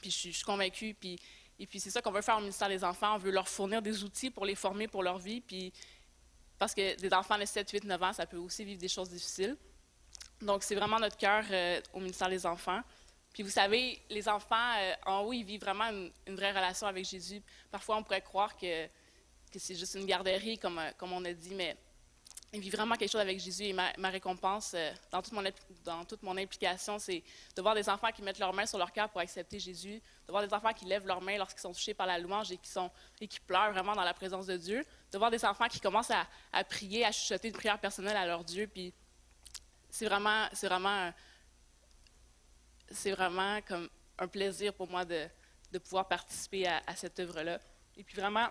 Puis je suis, convaincue, puis, et puis c'est ça qu'on veut faire au ministère des Enfants, on veut leur fournir des outils pour les former pour leur vie, puis parce que des enfants de 7, 8, 9 ans, ça peut aussi vivre des choses difficiles. Donc c'est vraiment notre cœur euh, au ministère des Enfants. Puis vous savez, les enfants euh, en haut, ils vivent vraiment une, vraie relation avec Jésus. Parfois, on pourrait croire que, que c'est juste une garderie, comme, euh, comme on a dit, mais ils vivent vraiment quelque chose avec Jésus. Et ma, récompense euh, dans, toute mon, dans toute mon implication, c'est de voir des enfants qui mettent leurs mains sur leur cœur pour accepter Jésus, de voir des enfants qui lèvent leurs mains lorsqu'ils sont touchés par la louange et qui, sont, et qui pleurent vraiment dans la présence de Dieu, de voir des enfants qui commencent à, à prier, à chuchoter une prière personnelle à leur Dieu. Puis c'est vraiment, c'est vraiment c'est vraiment comme un plaisir pour moi de, pouvoir participer à, cette œuvre-là. Et puis vraiment,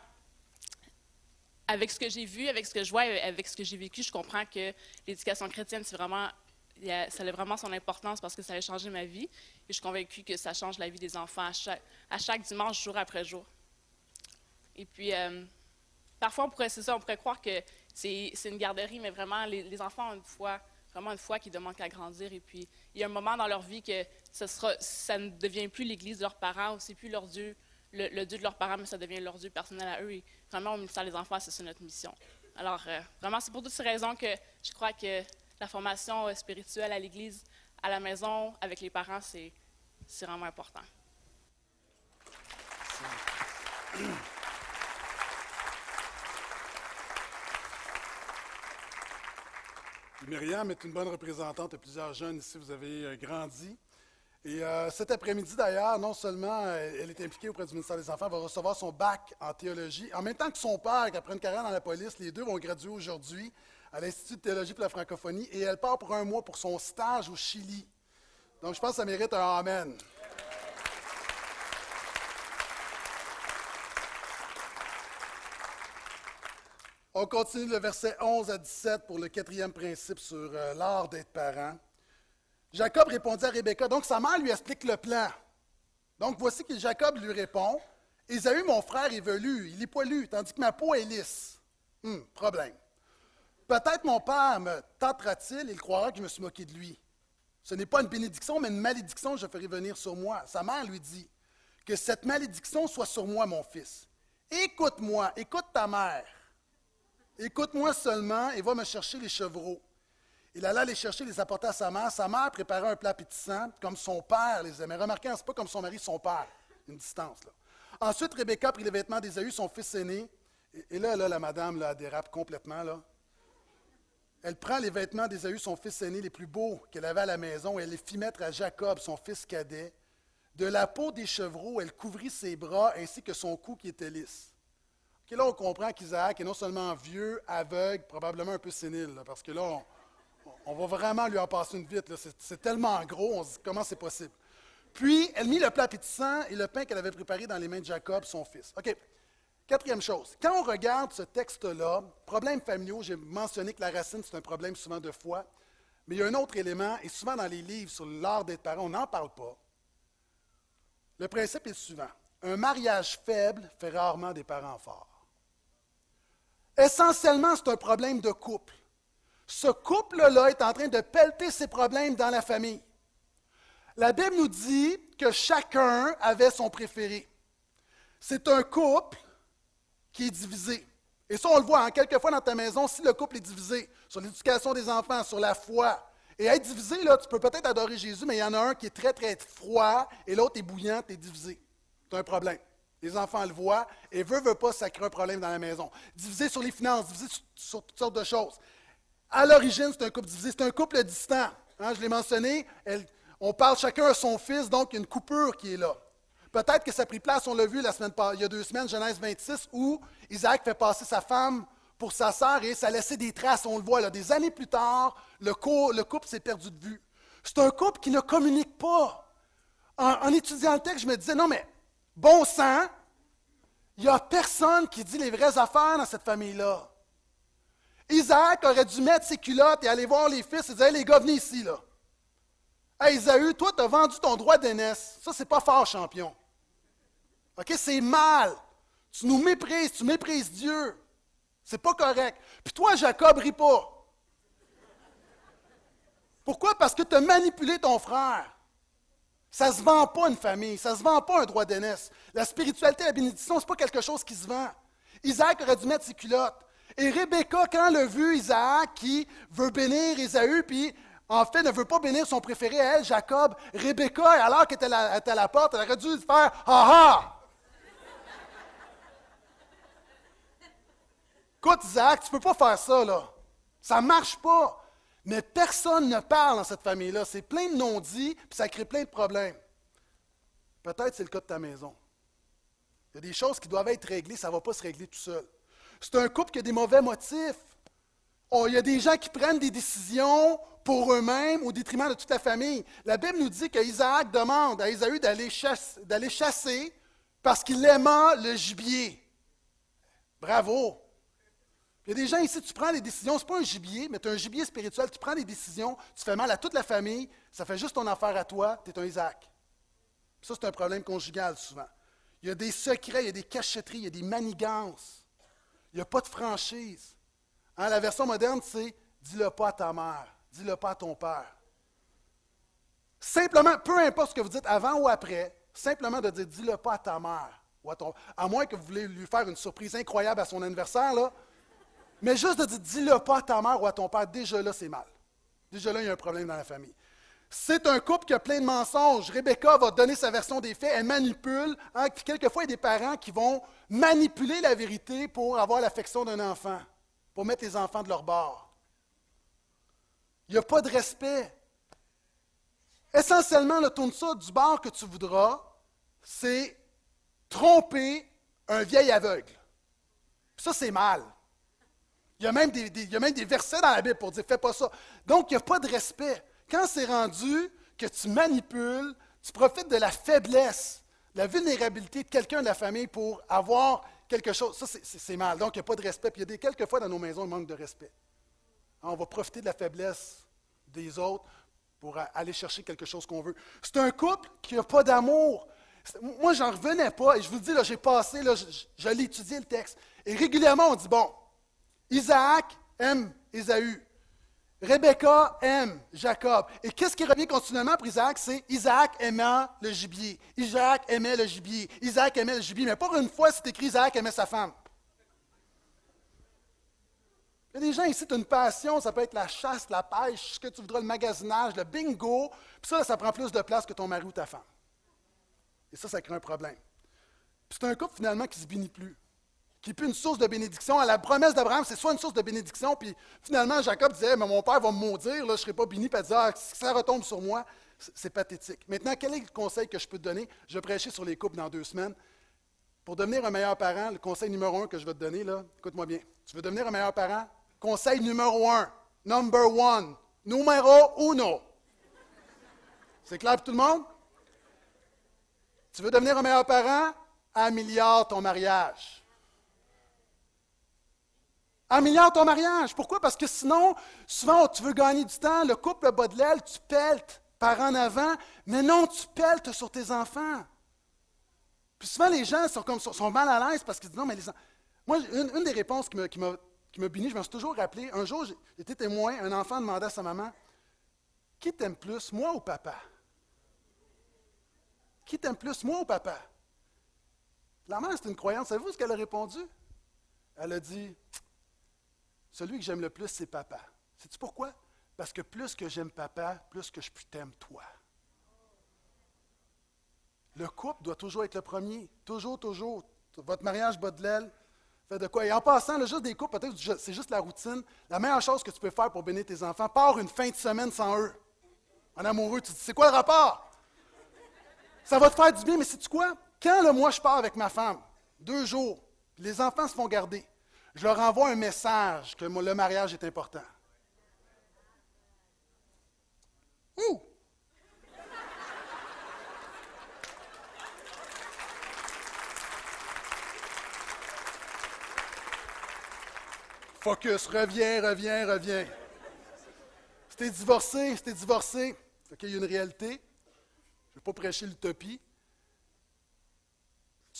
avec ce que j'ai vu, avec ce que je vois, avec ce que j'ai vécu, je comprends que l'éducation chrétienne, ça a vraiment son importance parce que ça a changé ma vie. Et je suis convaincue que ça change la vie des enfants à chaque, dimanche, jour après jour. Et puis, euh, parfois, on pourrait, ça, on pourrait croire que c'est, une garderie, mais vraiment, les, enfants ont une foi vraiment une foi qui demande qu'à grandir. Et puis, il y a un moment dans leur vie que ça ne devient plus l'Église de leurs parents, c'est plus leur Dieu, le, Dieu de leurs parents, mais ça devient leur Dieu personnel à eux. Et vraiment, au ministère des Enfants, c'est notre mission. Alors, euh, vraiment, c'est pour toutes ces raisons que je crois que la formation euh, spirituelle à l'Église, à la maison, avec les parents, c'est vraiment important. Myriam est une bonne représentante de plusieurs jeunes ici. Vous avez euh, grandi. Et euh, cet après-midi, d'ailleurs, non seulement elle, est impliquée auprès du ministère des Enfants, elle va recevoir son bac en théologie. En même temps que son père, qui après une carrière dans la police, les deux vont graduer aujourd'hui à l'Institut de théologie pour la francophonie. Et elle part pour un mois pour son stage au Chili. Donc, je pense que ça mérite un Amen. On continue le verset 11 à 17 pour le quatrième principe sur euh, l'art d'être parent. Jacob répondit à Rebecca. Donc, sa mère lui explique le plan. Donc, voici que Jacob lui répond Ésaü, mon frère, est velu, il est poilu, tandis que ma peau est lisse. Hum, problème. Peut-être mon père me tentera-t-il il croira que je me suis moqué de lui. Ce n'est pas une bénédiction, mais une malédiction je ferai venir sur moi. Sa mère lui dit que cette malédiction soit sur moi, mon fils. Écoute-moi, écoute ta mère. Écoute-moi seulement et va me chercher les chevreaux. Il alla les chercher, les apporter à sa mère. Sa mère préparait un plat appétissant, comme son père les aimait. Remarquez, ce n'est pas comme son mari, son père. Une distance, là. Ensuite, Rebecca prit les vêtements d'Ésaü, son fils aîné. Et, là, là, la madame, là, dérape complètement. Elle prend les vêtements d'Ésaü, son fils aîné, les plus beaux qu'elle avait à la maison, et elle les fit mettre à Jacob, son fils cadet. De la peau des chevreaux, elle couvrit ses bras ainsi que son cou qui était lisse. là, on comprend qu'Isaac est non seulement vieux, aveugle, probablement un peu sénile, parce que là, on, va vraiment lui en passer une vite. C'est tellement gros, on se dit comment c'est possible? Puis, elle mit le plat appétissant et le pain qu'elle avait préparé dans les mains de Jacob, son fils. OK. Quatrième chose, quand on regarde ce texte-là, problèmes familiaux, j'ai mentionné que la racine, c'est un problème souvent de foi, mais il y a un autre élément, et souvent dans les livres sur l'art d'être parent, on n'en parle pas. Le principe est le suivant. Un mariage faible fait rarement des parents forts. Essentiellement, c'est un problème de couple. Ce couple-là est en train de pelleter ses problèmes dans la famille. La Bible nous dit que chacun avait son préféré. C'est un couple qui est divisé. Et ça, on le voit, hein, quelquefois dans ta maison, si le couple est divisé sur l'éducation des enfants, sur la foi, et être divisé, là, tu peux peut-être adorer Jésus, mais il y en a un qui est très, très froid, et l'autre est bouillant, tu es divisé. C'est un problème. Les enfants le voient, et veut, veut pas, ça crée un problème dans la maison. Divisé sur les finances, divisé sur, toutes sortes de choses. À l'origine, c'est un couple divisé, c'est un couple distant. Hein, je l'ai mentionné, on parle chacun à son fils, donc il y a une coupure qui est là. Peut-être que ça a pris place, on l'a vu la semaine, il y a deux semaines, Genèse 26, où Isaac fait passer sa femme pour sa sœur et ça a laissé des traces, on le voit. Là. Des années plus tard, le, couple s'est perdu de vue. C'est un couple qui ne communique pas. En, étudiant le texte, je me disais, non mais, bon sang, il n'y a personne qui dit les vraies affaires dans cette famille-là. Isaac aurait dû mettre ses culottes et aller voir les fils et dire, les gars, venez ici, là. Hey, Isaü, toi, tu as vendu ton droit d'aînesse. Ça, c'est pas fort, champion. OK? C'est mal. Tu nous méprises, tu méprises Dieu. C'est pas correct. Puis toi, Jacob, ris pas. Pourquoi? Parce que tu as manipulé ton frère. Ça ne se vend pas une famille, ça ne se vend pas un droit d'aînesse. La spiritualité, la bénédiction, ce n'est pas quelque chose qui se vend. Isaac aurait dû mettre ses culottes. Et Rebecca, quand elle a vu Isaac qui veut bénir Ésaü, puis en fait ne veut pas bénir son préféré à elle, Jacob, Rebecca, alors qu'elle était, à la porte, elle aurait dû faire Ah ah Écoute, Isaac, tu ne peux pas faire ça, là. Ça ne marche pas. Mais personne ne parle dans cette famille-là. C'est plein de non-dits, puis ça crée plein de problèmes. Peut-être c'est le cas de ta maison. Il y a des choses qui doivent être réglées, ça ne va pas se régler tout seul. C'est un couple qui a des mauvais motifs. Il y a des gens qui prennent des décisions pour eux-mêmes au détriment de toute la famille. La Bible nous dit qu'Isaac demande à Isaü d'aller chasser, parce qu'il aimait le gibier. Bravo! Il y a des gens ici, tu prends des décisions, ce n'est pas un gibier, mais tu as un gibier spirituel, tu prends des décisions, tu fais mal à toute la famille, ça fait juste ton affaire à toi, tu es un Isaac. Ça, c'est un problème conjugal souvent. Il y a des secrets, il y a des cachetteries, il y a des manigances. Il n'y a pas de franchise. Hein, la version moderne, c'est dis-le pas à ta mère, dis-le pas à ton père. Simplement, peu importe ce que vous dites avant ou après, simplement de dire dis-le pas à ta mère. Ou à, ton, à moins que vous voulez lui faire une surprise incroyable à son anniversaire, là, mais juste de dire, dis-le pas à ta mère ou à ton père, déjà là, c'est mal. Déjà là, il y a un problème dans la famille. C'est un couple qui a plein de mensonges. Rebecca va donner sa version des faits, elle manipule. Hein, quelquefois, il y a des parents qui vont manipuler la vérité pour avoir l'affection d'un enfant, pour mettre les enfants de leur bord. Il n'y a pas de respect. Essentiellement, le tourne ça du bord que tu voudras, c'est tromper un vieil aveugle. Ça, c'est mal. Il y, a même des, il y a même des versets dans la Bible pour dire fais pas ça. Donc, il n'y a pas de respect. Quand c'est rendu que tu manipules, tu profites de la faiblesse, la vulnérabilité de quelqu'un de la famille pour avoir quelque chose, ça, c'est mal. Donc, il n'y a pas de respect. Puis, il y a des, quelquefois dans nos maisons, il manque de respect. On va profiter de la faiblesse des autres pour aller chercher quelque chose qu'on veut. C'est un couple qui n'a pas d'amour. Moi, j'en revenais pas. Et je vous le dis, j'ai passé, là, je l'ai étudié le texte. Et régulièrement, on dit, bon, Isaac aime Ésaü. Rebecca aime Jacob. Et qu'est-ce qui revient continuellement pour Isaac? C'est Isaac aimant le gibier. Isaac aimait le gibier. Isaac aimait le gibier. Mais pas une fois, c'est écrit Isaac aimait sa femme. Il y a gens ici, tu une passion, ça peut être la chasse, la pêche, ce que tu voudras, le magasinage, le bingo. Puis ça, ça prend plus de place que ton mari ou ta femme. Et ça, ça crée un problème. Puis c'est un couple finalement qui ne se bénit plus qui plus une source de bénédiction. À la promesse d'Abraham, c'est soit une source de bénédiction, puis finalement, Jacob disait, mais mon père va me maudire, là, je ne serai pas béni, puis il ah, si ça retombe sur moi, c'est pathétique. Maintenant, quel est le conseil que je peux te donner? Je vais prêcher sur les couples dans deux semaines. Pour devenir un meilleur parent, le conseil numéro un que je vais te donner, écoute-moi bien. Tu veux devenir un meilleur parent? Conseil numéro un, number one, numéro uno. C'est clair pour tout le monde? Tu veux devenir un meilleur parent? Améliore ton mariage. Améliore ton mariage. Pourquoi? Parce que sinon, souvent, tu veux gagner du temps, le couple bas de l'aile, tu peltes par en avant, mais non, tu peltes sur tes enfants. Puis souvent, les gens sont, comme, sont mal à l'aise parce qu'ils disent non, mais les. Moi, une, des réponses qui m'a, qui, je me suis toujours rappelé, un jour, j'étais témoin, un enfant demandait à sa maman Qui t'aime plus, moi ou papa Qui t'aime plus, moi ou papa La mère, c'est une croyance. Savez-vous ce qu'elle a répondu? Elle a dit celui que j'aime le plus, c'est papa. Sais-tu pourquoi? Parce que plus que j'aime papa, plus que je t'aime toi. Le couple doit toujours être le premier. Toujours, toujours. Votre mariage bas de l'aile. Fait de quoi? Et en passant, le juste des couples, peut-être c'est juste la routine. La meilleure chose que tu peux faire pour bénir tes enfants, pars une fin de semaine sans eux. En amoureux, tu te dis, c'est quoi le rapport? Ça va te faire du bien, mais sais-tu quoi? Quand le moi je pars avec ma femme, deux jours, les enfants se font garder, je leur envoie un message que le mariage est important. Ouh! Focus, reviens, reviens, reviens. Es divorcé, es divorcé, il y a une réalité. Je ne vais pas prêcher l'utopie.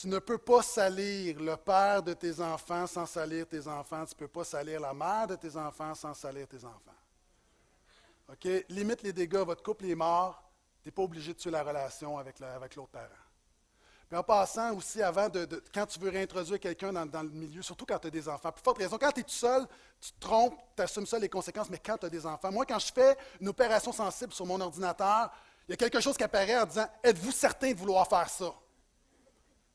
Tu ne peux pas salir le père de tes enfants sans salir tes enfants. Tu ne peux pas salir la mère de tes enfants sans salir tes enfants. OK? Limite les dégâts. Votre couple est mort. Tu n'es pas obligé de tuer la relation avec, l'autre parent. Puis en passant aussi, avant de, quand tu veux réintroduire quelqu'un dans, le milieu, surtout quand tu as des enfants, plus forte raison, quand tu es tout seul, tu te trompes, tu assumes ça les conséquences, mais quand tu as des enfants, moi, quand je fais une opération sensible sur mon ordinateur, il y a quelque chose qui apparaît en disant Êtes-vous certain de vouloir faire ça?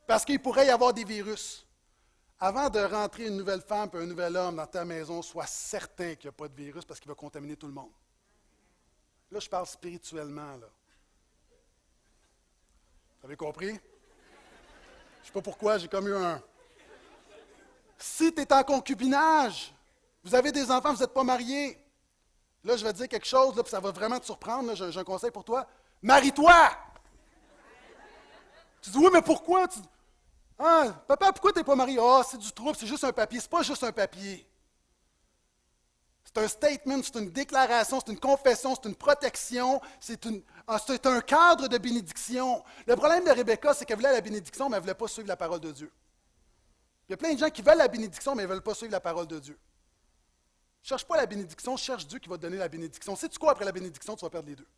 Parce qu'il pourrait y avoir des virus. Avant de rentrer une nouvelle femme et un nouvel homme dans ta maison, sois certain qu'il n'y a pas de virus parce qu'il va contaminer tout le monde. Là, je parle spirituellement. Là. Vous avez compris? Je ne sais pas pourquoi, j'ai comme eu un. Si tu es en concubinage, vous avez des enfants, vous n'êtes pas mariés. Là, je vais te dire quelque chose, là, puis ça va vraiment te surprendre. J'ai un conseil pour toi. Marie-toi! Tu dis, oui, mais pourquoi? Ah, papa, pourquoi tu n'es pas marié? Ah, c'est du trouble, c'est juste un papier. C'est pas juste un papier. C'est un statement, c'est une déclaration, c'est une confession, c'est une protection, c'est, ah, un cadre de bénédiction. Le problème de Rebecca, c'est qu'elle voulait la bénédiction, mais elle ne voulait pas suivre la parole de Dieu. Il y a plein de gens qui veulent la bénédiction, mais ils ne veulent pas suivre la parole de Dieu. Cherche pas la bénédiction, cherche Dieu qui va te donner la bénédiction. Si tu quoi après la bénédiction, tu vas perdre les deux?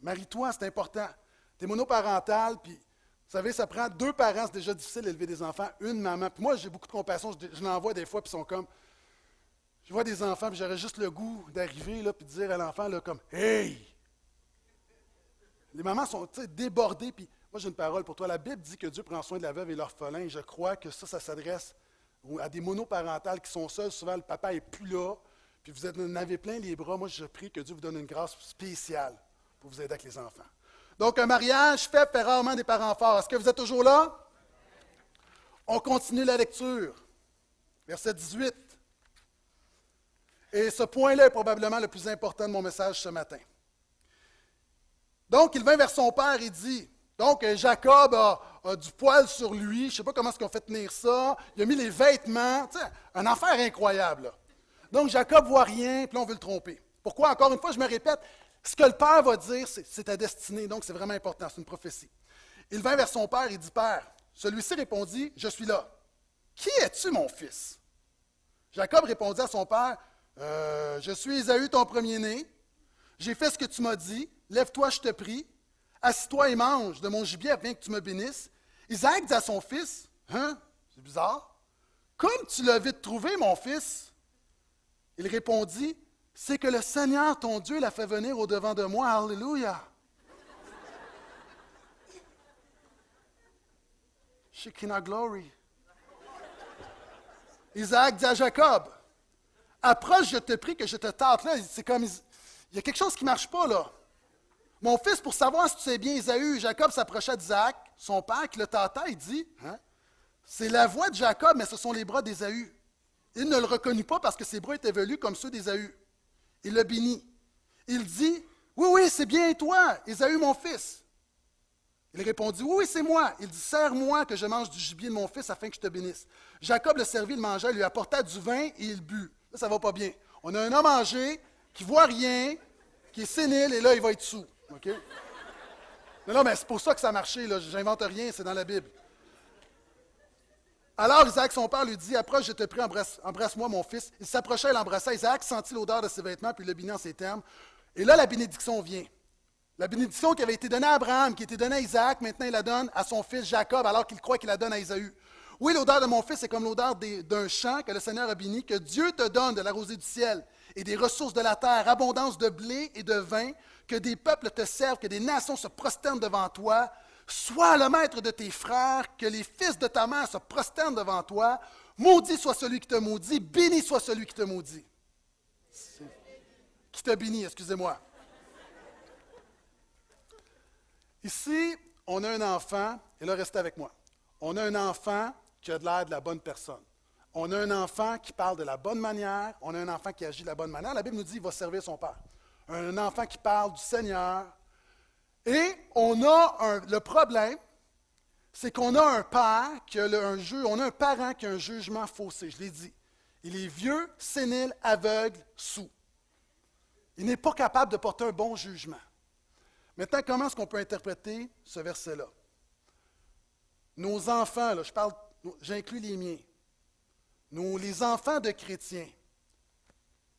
Marie-toi, c'est important. Tu es monoparental, puis vous savez, ça prend deux parents, c'est déjà difficile d'élever des enfants, une maman. Puis moi, j'ai beaucoup de compassion, je, l'envoie des fois, puis ils sont comme. Je vois des enfants, puis j'aurais juste le goût d'arriver, là, puis de dire à l'enfant, là, comme Hey! Les mamans sont débordées, puis moi, j'ai une parole pour toi. La Bible dit que Dieu prend soin de la veuve et l'orphelin. Je crois que ça, ça s'adresse à des monoparentales qui sont seuls. Souvent, le papa n'est plus là, puis vous en avez plein les bras. Moi, je prie que Dieu vous donne une grâce spéciale pour vous aider avec les enfants. Donc, un mariage fait rarement des parents forts. Est-ce que vous êtes toujours là? On continue la lecture. Verset 18. Et ce point-là est probablement le plus important de mon message ce matin. Donc, il vint vers son père et dit, donc Jacob a, du poil sur lui, je ne sais pas comment est-ce qu'on fait tenir ça, il a mis les vêtements, tu sais, un affaire incroyable. Donc, Jacob voit rien, puis on veut le tromper. Pourquoi? Encore une fois, je me répète, ce que le Père va dire, c'est ta destinée, donc c'est vraiment important, c'est une prophétie. Il vint vers son Père et dit, Père, celui-ci répondit, Je suis là. Qui es-tu, mon fils? Jacob répondit à son Père, Euh, je suis Ésaü, ton premier-né. J'ai fait ce que tu m'as dit. Lève-toi, je te prie. Assis-toi et mange de mon gibier afin que tu me bénisses. Isaac dit à son fils Hein? C'est bizarre. Comme tu l'as vite trouvé, mon fils? Il répondit C'est que le Seigneur, ton Dieu, l'a fait venir au-devant de moi. Alléluia. Shekinah glory. Isaac dit à Jacob Approche, je te prie que je te. Là, c'est comme. Il y a quelque chose qui ne marche pas, là. Mon fils, pour savoir si tu sais bien Isaü, Jacob s'approcha d'Isaac, son père, qui le tâta, il dit hein, C'est la voix de Jacob, mais ce sont les bras d'Ésaü. Il ne le reconnut pas parce que ses bras étaient velus comme ceux d'Ésaü. Il le bénit. Il dit Oui, oui, c'est bien toi, Ésaü, mon fils. Il répondit Oui, oui, c'est moi. Il dit Serre-moi que je mange du gibier de mon fils afin que je te bénisse. Jacob le servit, le mangea, lui apporta du vin et il but. Ça, ça va pas bien. On a un homme âgé qui voit rien, qui est sénile, et là, il va être sous. Non, c'est pour ça que ça a marché. Je n'invente rien, c'est dans la Bible. Alors Isaac, son père, lui dit Approche, je te prie, embrasse-moi, mon fils. Il s'approcha et l'embrassa. Isaac sentit l'odeur de ses vêtements, puis le bénit en ces termes. Et là, la bénédiction vient. La bénédiction qui avait été donnée à Abraham, qui était donnée à Isaac, maintenant il la donne à son fils Jacob, alors qu'il croit qu'il la donne à Isaü. Oui, l'odeur de mon fils est comme l'odeur d'un champ que le Seigneur a béni, que Dieu te donne de la rosée du ciel et des ressources de la terre, abondance de blé et de vin, que des peuples te servent, que des nations se prosternent devant toi. Sois le maître de tes frères, que les fils de ta mère se prosternent devant toi. Maudit soit celui qui te maudit, béni soit celui qui te maudit. Qui te bénit, excusez-moi. Ici, on a un enfant, et là, restez avec moi. On a un enfant qui a de l'air de la bonne personne. On a un enfant qui parle de la bonne manière. On a un enfant qui agit de la bonne manière. La Bible nous dit qu'il va servir son père. Un enfant qui parle du Seigneur. Et on a le problème, c'est qu'on a un père qui a un un parent qui a un jugement faussé. Je l'ai dit. Il est vieux, sénile, aveugle, sous. Il n'est pas capable de porter un bon jugement. Maintenant, comment est-ce qu'on peut interpréter ce verset-là? Nos enfants, là, je parle, j'inclus les miens, nous, les enfants de chrétiens,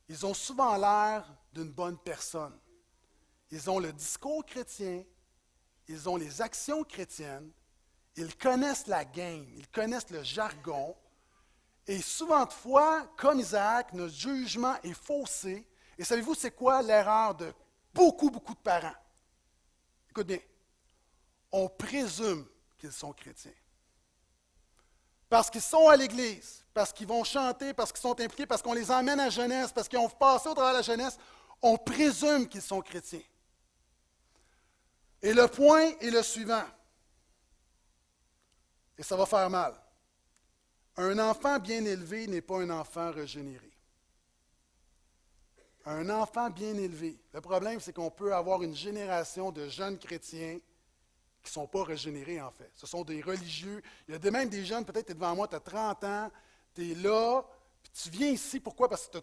ils ont souvent l'air d'une bonne personne. Ils ont le discours chrétien, ils ont les actions chrétiennes, ils connaissent la game, ils connaissent le jargon, et souvent de fois, comme Isaac, notre jugement est faussé. Et savez-vous, c'est quoi l'erreur de beaucoup, beaucoup de parents? Écoute bien, on présume qu'ils sont chrétiens. Parce qu'ils sont à l'Église, parce qu'ils vont chanter, parce qu'ils sont impliqués, parce qu'on les emmène à la jeunesse, parce qu'ils ont passé au travers de la jeunesse, on présume qu'ils sont chrétiens. Et le point est le suivant, et ça va faire mal. Un enfant bien élevé n'est pas un enfant régénéré. Un enfant bien élevé. Le problème, c'est qu'on peut avoir une génération de jeunes chrétiens qui ne sont pas régénérés, en fait. Ce sont des religieux. Il y a même des jeunes, peut-être tu es devant moi, tu as 30 ans, tu es là, puis tu viens ici, pourquoi? Parce que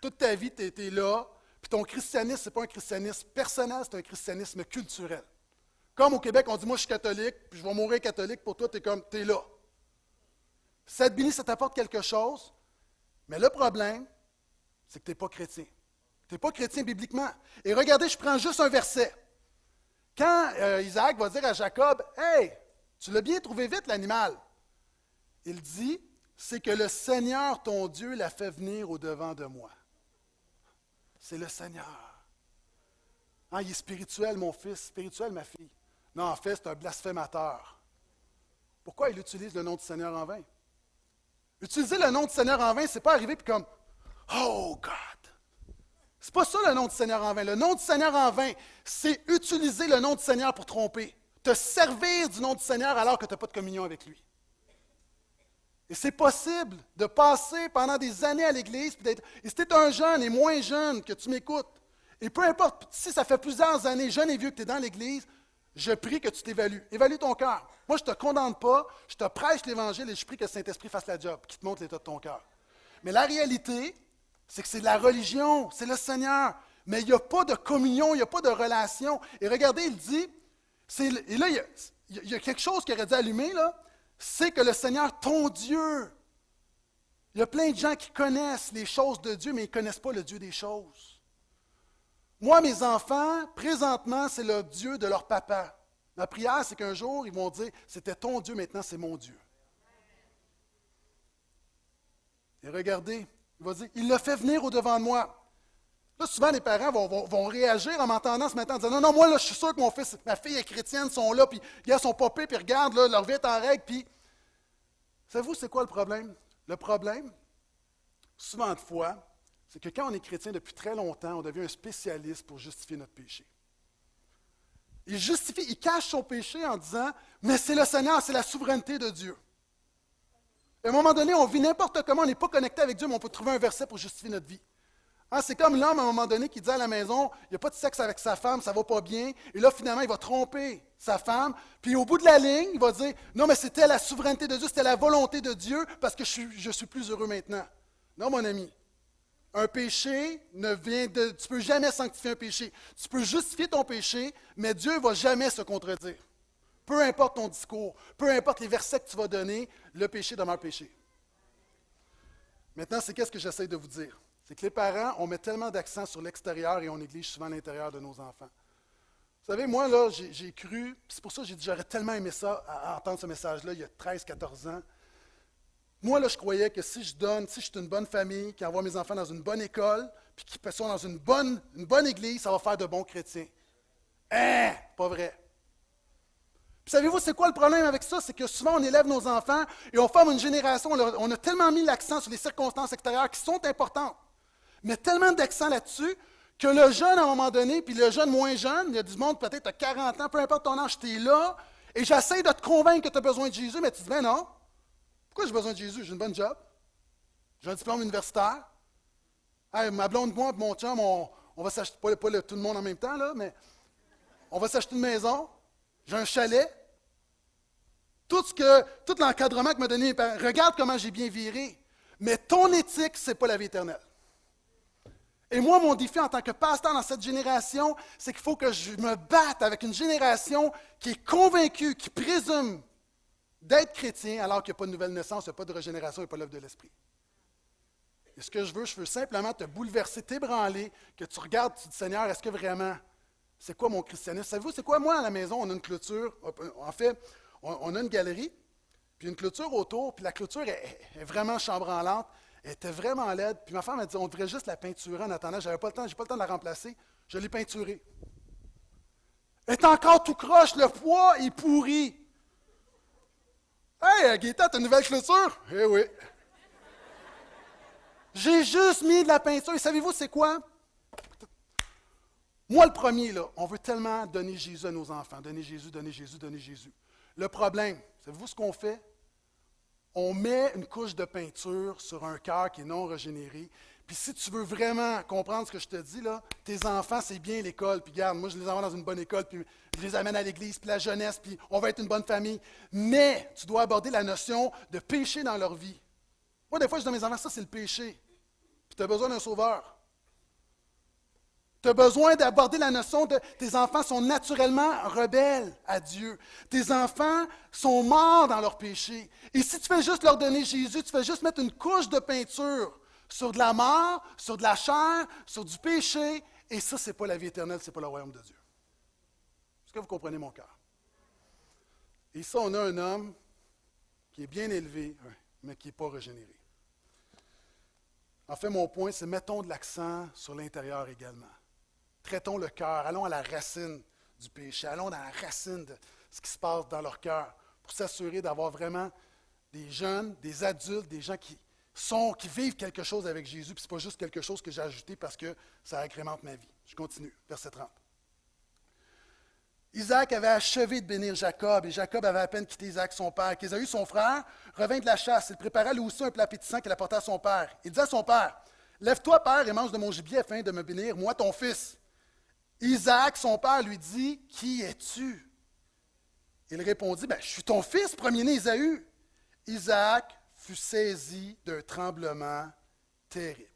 toute ta vie, tu es, là, puis ton christianisme, ce n'est pas un christianisme personnel, c'est un christianisme culturel. Comme au Québec, on dit, moi, je suis catholique, puis je vais mourir catholique, pour toi, tu es comme, tu es là. Cette béni, ça t'apporte quelque chose, mais le problème, c'est que tu n'es pas chrétien. Tu n'es pas chrétien bibliquement. Et regardez, je prends juste un verset. Quand euh, Isaac va dire à Jacob, Hey, tu l'as bien trouvé vite l'animal, il dit, c'est que le Seigneur, ton Dieu, l'a fait venir au-devant de moi. C'est le Seigneur. Ah, il est spirituel, mon fils, spirituel, ma fille. Non, en fait, c'est un blasphémateur. Pourquoi il utilise le nom du Seigneur en vain? Utiliser le nom du Seigneur en vain, ce n'est pas arriver comme Oh God, n'est pas ça le nom du Seigneur en vain. Le nom du Seigneur en vain, c'est utiliser le nom du Seigneur pour tromper. Te servir du nom du Seigneur alors que tu n'as pas de communion avec lui. Et c'est possible de passer pendant des années à l'Église. Et si tu un jeune et moins jeune que tu m'écoutes, et peu importe si ça fait plusieurs années, jeune et vieux que tu es dans l'Église, je prie que tu t'évalues. Évalue ton cœur. Moi, je ne te condamne pas, je te prêche l'Évangile et je prie que le Saint-Esprit fasse la job, qu'il te montre l'état de ton cœur. Mais la réalité, c'est que c'est de la religion, c'est le Seigneur. Mais il n'y a pas de communion, il n'y a pas de relation. Et regardez, il dit, et là, il y, a, quelque chose qui aurait dû allumer, c'est que le Seigneur, ton Dieu, Il y a plein de gens qui connaissent les choses de Dieu, mais ils ne connaissent pas le Dieu des choses. Moi, mes enfants, présentement, c'est le Dieu de leur papa. Ma prière, c'est qu'un jour, ils vont dire, c'était ton Dieu, maintenant c'est mon Dieu. Et regardez, il va dire, il l'a fait venir au-devant de moi. Là, souvent, les parents vont, réagir en m'entendant ce matin en disant Non, non, moi, là, je suis sûr que mon fils, ma fille est chrétienne, sont là, puis ils sont popés, puis regardent, là, leur vie est en règle, puis. Savez-vous, c'est quoi le problème? Le problème, souvent de fois, c'est que quand on est chrétien depuis très longtemps, on devient un spécialiste pour justifier notre péché. Il justifie, il cache son péché en disant Mais c'est le Seigneur, c'est la souveraineté de Dieu. À un moment donné, on vit n'importe comment, on n'est pas connecté avec Dieu, mais on peut trouver un verset pour justifier notre vie. Hein, c'est comme l'homme, à un moment donné, qui dit à la maison, il n'y a pas de sexe avec sa femme, ça ne va pas bien. Et là, finalement, il va tromper sa femme. Puis au bout de la ligne, il va dire, non, mais c'était la souveraineté de Dieu, c'était la volonté de Dieu, parce que je suis, je suis plus heureux maintenant. Non, mon ami. Un péché ne vient de... Tu ne peux jamais sanctifier un péché. Tu peux justifier ton péché, mais Dieu ne va jamais se contredire. Peu importe ton discours, peu importe les versets que tu vas donner, le péché demeure péché. Maintenant, c'est qu'est-ce que j'essaie de vous dire? C'est que les parents, on met tellement d'accent sur l'extérieur et on néglige souvent l'intérieur de nos enfants. Vous savez, moi, là, j'ai cru, c'est pour ça que j'ai dit, j'aurais tellement aimé ça, à, entendre ce message-là, il y a 13, 14 ans. Moi, là, je croyais que si je donne, si je suis une bonne famille, qui envoie mes enfants dans une bonne école, puis qui sont dans une bonne, une bonne église, ça va faire de bons chrétiens. Hein? Pas vrai. savez-vous, c'est quoi le problème avec ça? C'est que souvent, on élève nos enfants et on forme une génération, on a tellement mis l'accent sur les circonstances extérieures qui sont importantes mais tellement d'accent là-dessus que le jeune, à un moment donné, puis le jeune moins jeune, il y a du monde, peut-être tu as 40 ans, peu importe ton âge, tu es là, et j'essaie de te convaincre que tu as besoin de Jésus, mais tu dis, ben non, pourquoi j'ai besoin de Jésus? J'ai une bonne job, j'ai un diplôme universitaire, ma blonde, moi, mon chum, on, va s'acheter, pas, tout le monde en même temps, là, mais on va s'acheter une maison, j'ai un chalet, tout, ce que, tout l'encadrement que m'a donné parents, regarde comment j'ai bien viré, mais ton éthique, ce n'est pas la vie éternelle. Et moi, mon défi en tant que pasteur dans cette génération, c'est qu'il faut que je me batte avec une génération qui est convaincue, qui présume d'être chrétien alors qu'il n'y a pas de nouvelle naissance, il n'y a pas de régénération, il n'y a pas l'œuvre de l'esprit. Et ce que je veux, je veux simplement te bouleverser, t'ébranler, que tu regardes, tu dis Seigneur, est-ce que vraiment, c'est quoi mon christianisme? Savez-vous, c'est quoi? Moi, à la maison, on a une clôture. En fait, on, a une galerie, puis une clôture autour, puis la clôture est, est vraiment chambranlante. Elle était vraiment laide. Puis ma femme a dit on devrait juste la peinturer en attendant. J'avais pas le temps, j'ai pas le temps de la remplacer. Je l'ai peinturée. Elle est encore tout croche, le poids est pourri. Hey, Gaëtan, t'as une nouvelle clôture? Eh oui. J'ai juste mis de la peinture. Et savez-vous, c'est quoi? Moi, le premier, là, on veut tellement donner Jésus à nos enfants. Donner Jésus, donner Jésus, donner Jésus. Le problème, savez-vous ce qu'on fait? on met une couche de peinture sur un cœur qui est non régénéré. Puis si tu veux vraiment comprendre ce que je te dis, là, tes enfants, c'est bien l'école. Puis regarde, moi, je les envoie dans une bonne école, puis je les amène à l'église, puis la jeunesse, puis on va être une bonne famille. Mais tu dois aborder la notion de péché dans leur vie. Moi, des fois, je dis à mes enfants, ça, c'est le péché. Puis tu as besoin d'un sauveur. Tu as besoin d'aborder la notion de tes enfants sont naturellement rebelles à Dieu. Tes enfants sont morts dans leur péché. Et si tu fais juste leur donner Jésus, tu fais juste mettre une couche de peinture sur de la mort, sur de la chair, sur du péché, et ça, ce n'est pas la vie éternelle, ce n'est pas le royaume de Dieu. Est-ce que vous comprenez mon cœur? Et ça, on a un homme qui est bien élevé, mais qui n'est pas régénéré. En fait, mon point, c'est mettons de l'accent sur l'intérieur également. Traitons le cœur, allons à la racine du péché, allons dans la racine de ce qui se passe dans leur cœur pour s'assurer d'avoir vraiment des jeunes, des adultes, des gens qui sont, qui vivent quelque chose avec Jésus, puis ce n'est pas juste quelque chose que j'ai ajouté parce que ça agrémente ma vie. Je continue, verset 30. Isaac avait achevé de bénir Jacob, et Jacob avait à peine quitté Isaac, son père. Qu'Ésaü, son frère, revint de la chasse. Il prépara lui aussi un plat appétissant qu'il apporta à son père. Il dit à son père Lève-toi, père, et mange de mon gibier afin de me bénir, moi, ton fils. Isaac, son père, lui dit Qui es-tu Il répondit ben, Je suis ton fils, premier-né Isaü. Isaac fut saisi d'un tremblement terrible.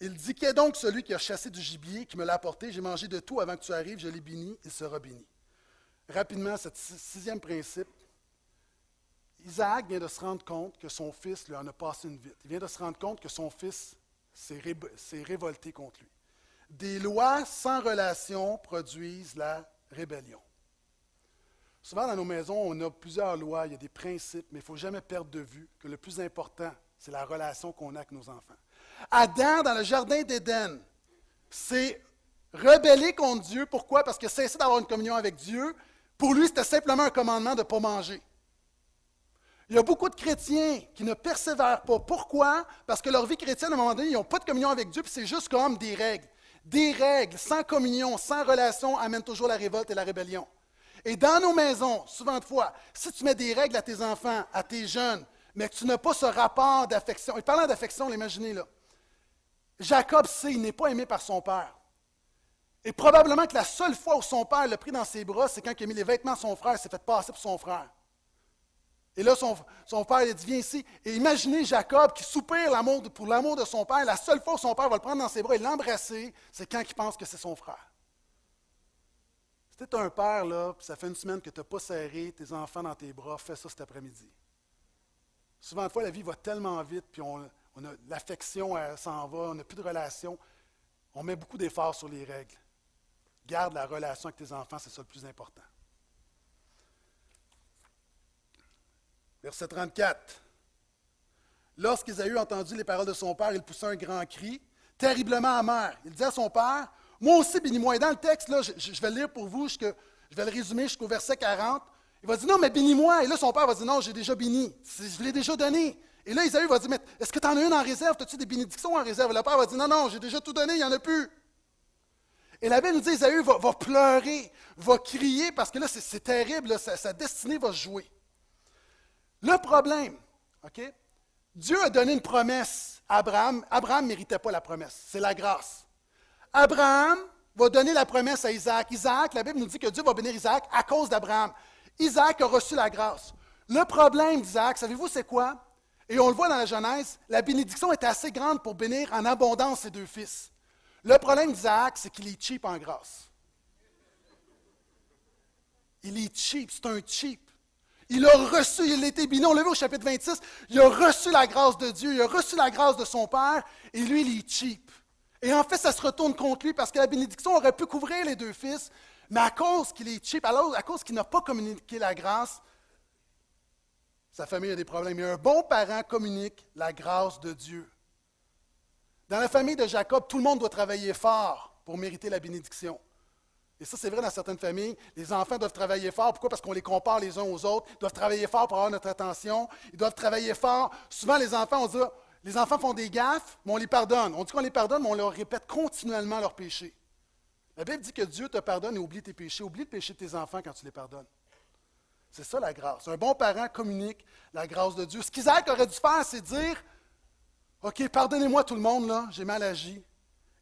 Il dit Qu'est donc celui qui a chassé du gibier, qui me l'a apporté? J'ai mangé de tout avant que tu arrives, je l'ai béni, il sera béni. Rapidement, ce sixième principe Isaac vient de se rendre compte que son fils lui en a passé une vite. Il vient de se rendre compte que son fils s'est révolté contre lui. Des lois sans relation produisent la rébellion. Souvent dans nos maisons, on a plusieurs lois, il y a des principes, mais il ne faut jamais perdre de vue que le plus important, c'est la relation qu'on a avec nos enfants. Adam, dans le jardin d'Éden, s'est rebellé contre Dieu. Pourquoi? Parce que cessé d'avoir une communion avec Dieu, pour lui, c'était simplement un commandement de ne pas manger. Il y a beaucoup de chrétiens qui ne persévèrent pas. Pourquoi? Parce que leur vie chrétienne, à un moment donné, ils n'ont pas de communion avec Dieu, puis c'est juste comme des règles. Des règles sans communion, sans relation, amènent toujours la révolte et la rébellion. Et dans nos maisons, souvent de fois, si tu mets des règles à tes enfants, à tes jeunes, mais que tu n'as pas ce rapport d'affection, et parlant d'affection, l'imaginez là, Jacob sait, il n'est pas aimé par son père. Et probablement que la seule fois où son père l'a pris dans ses bras, c'est quand il a mis les vêtements de son frère, s'est fait passer pour son frère. Et là, son, père il dit Viens ici. Et imaginez Jacob qui soupire pour l'amour de son père. La seule fois où son père va le prendre dans ses bras et l'embrasser, c'est quand il pense que c'est son frère. Tu un père, là, puis ça fait une semaine que tu n'as pas serré tes enfants dans tes bras, fais ça cet après-midi. Souvent, de fois, la vie va tellement vite, puis on, a l'affection s'en va, on n'a plus de relation. On met beaucoup d'efforts sur les règles. Garde la relation avec tes enfants, c'est ça le plus important. Verset 34. Lorsqu'Isaü entendu les paroles de son père, il poussa un grand cri, terriblement amer. Il dit à son père, moi aussi, bénis-moi. Et dans le texte, là, je, vais le lire pour vous, je vais le résumer jusqu'au verset 40. Il va dire, non, mais bénis-moi. Et là, son père va dire, non, j'ai déjà béni. Je l'ai déjà donné. Et là, Isaïe va dire, mais est-ce que tu en as une en réserve? As-tu des bénédictions en réserve? Et le père va dire, non, non, j'ai déjà tout donné, il n'y en a plus. Et la Bible nous dit, Isaïe va, pleurer, va crier, parce que là, c'est terrible, sa destinée va jouer. Le problème, OK? Dieu a donné une promesse à Abraham. Abraham ne méritait pas la promesse, c'est la grâce. Abraham va donner la promesse à Isaac. Isaac, la Bible nous dit que Dieu va bénir Isaac à cause d'Abraham. Isaac a reçu la grâce. Le problème d'Isaac, savez-vous c'est quoi? Et on le voit dans la Genèse, la bénédiction est assez grande pour bénir en abondance ses deux fils. Le problème d'Isaac, c'est qu'il est cheap en grâce. Il est cheap, c'est un cheap. Il a reçu, il était béni. On l'a vu au chapitre 26. Il a reçu la grâce de Dieu, il a reçu la grâce de son Père, et lui, il est cheap. Et en fait, ça se retourne contre lui parce que la bénédiction aurait pu couvrir les deux fils, mais à cause qu'il est cheap, à cause qu'il n'a pas communiqué la grâce, sa famille a des problèmes. Mais un bon parent communique la grâce de Dieu. Dans la famille de Jacob, tout le monde doit travailler fort pour mériter la bénédiction. Et ça, c'est vrai dans certaines familles. Les enfants doivent travailler fort. Pourquoi? Parce qu'on les compare les uns aux autres. Ils doivent travailler fort pour avoir notre attention. Ils doivent travailler fort. Souvent, les enfants, on dit, les enfants font des gaffes, mais on les pardonne. On dit qu'on les pardonne, mais on leur répète continuellement leurs péchés. La Bible dit que Dieu te pardonne et oublie tes péchés. Oublie le péché de tes enfants quand tu les pardonnes. C'est ça la grâce. Un bon parent communique la grâce de Dieu. Ce qu'Isaac aurait dû faire, c'est dire OK, pardonnez-moi tout le monde, j'ai mal agi.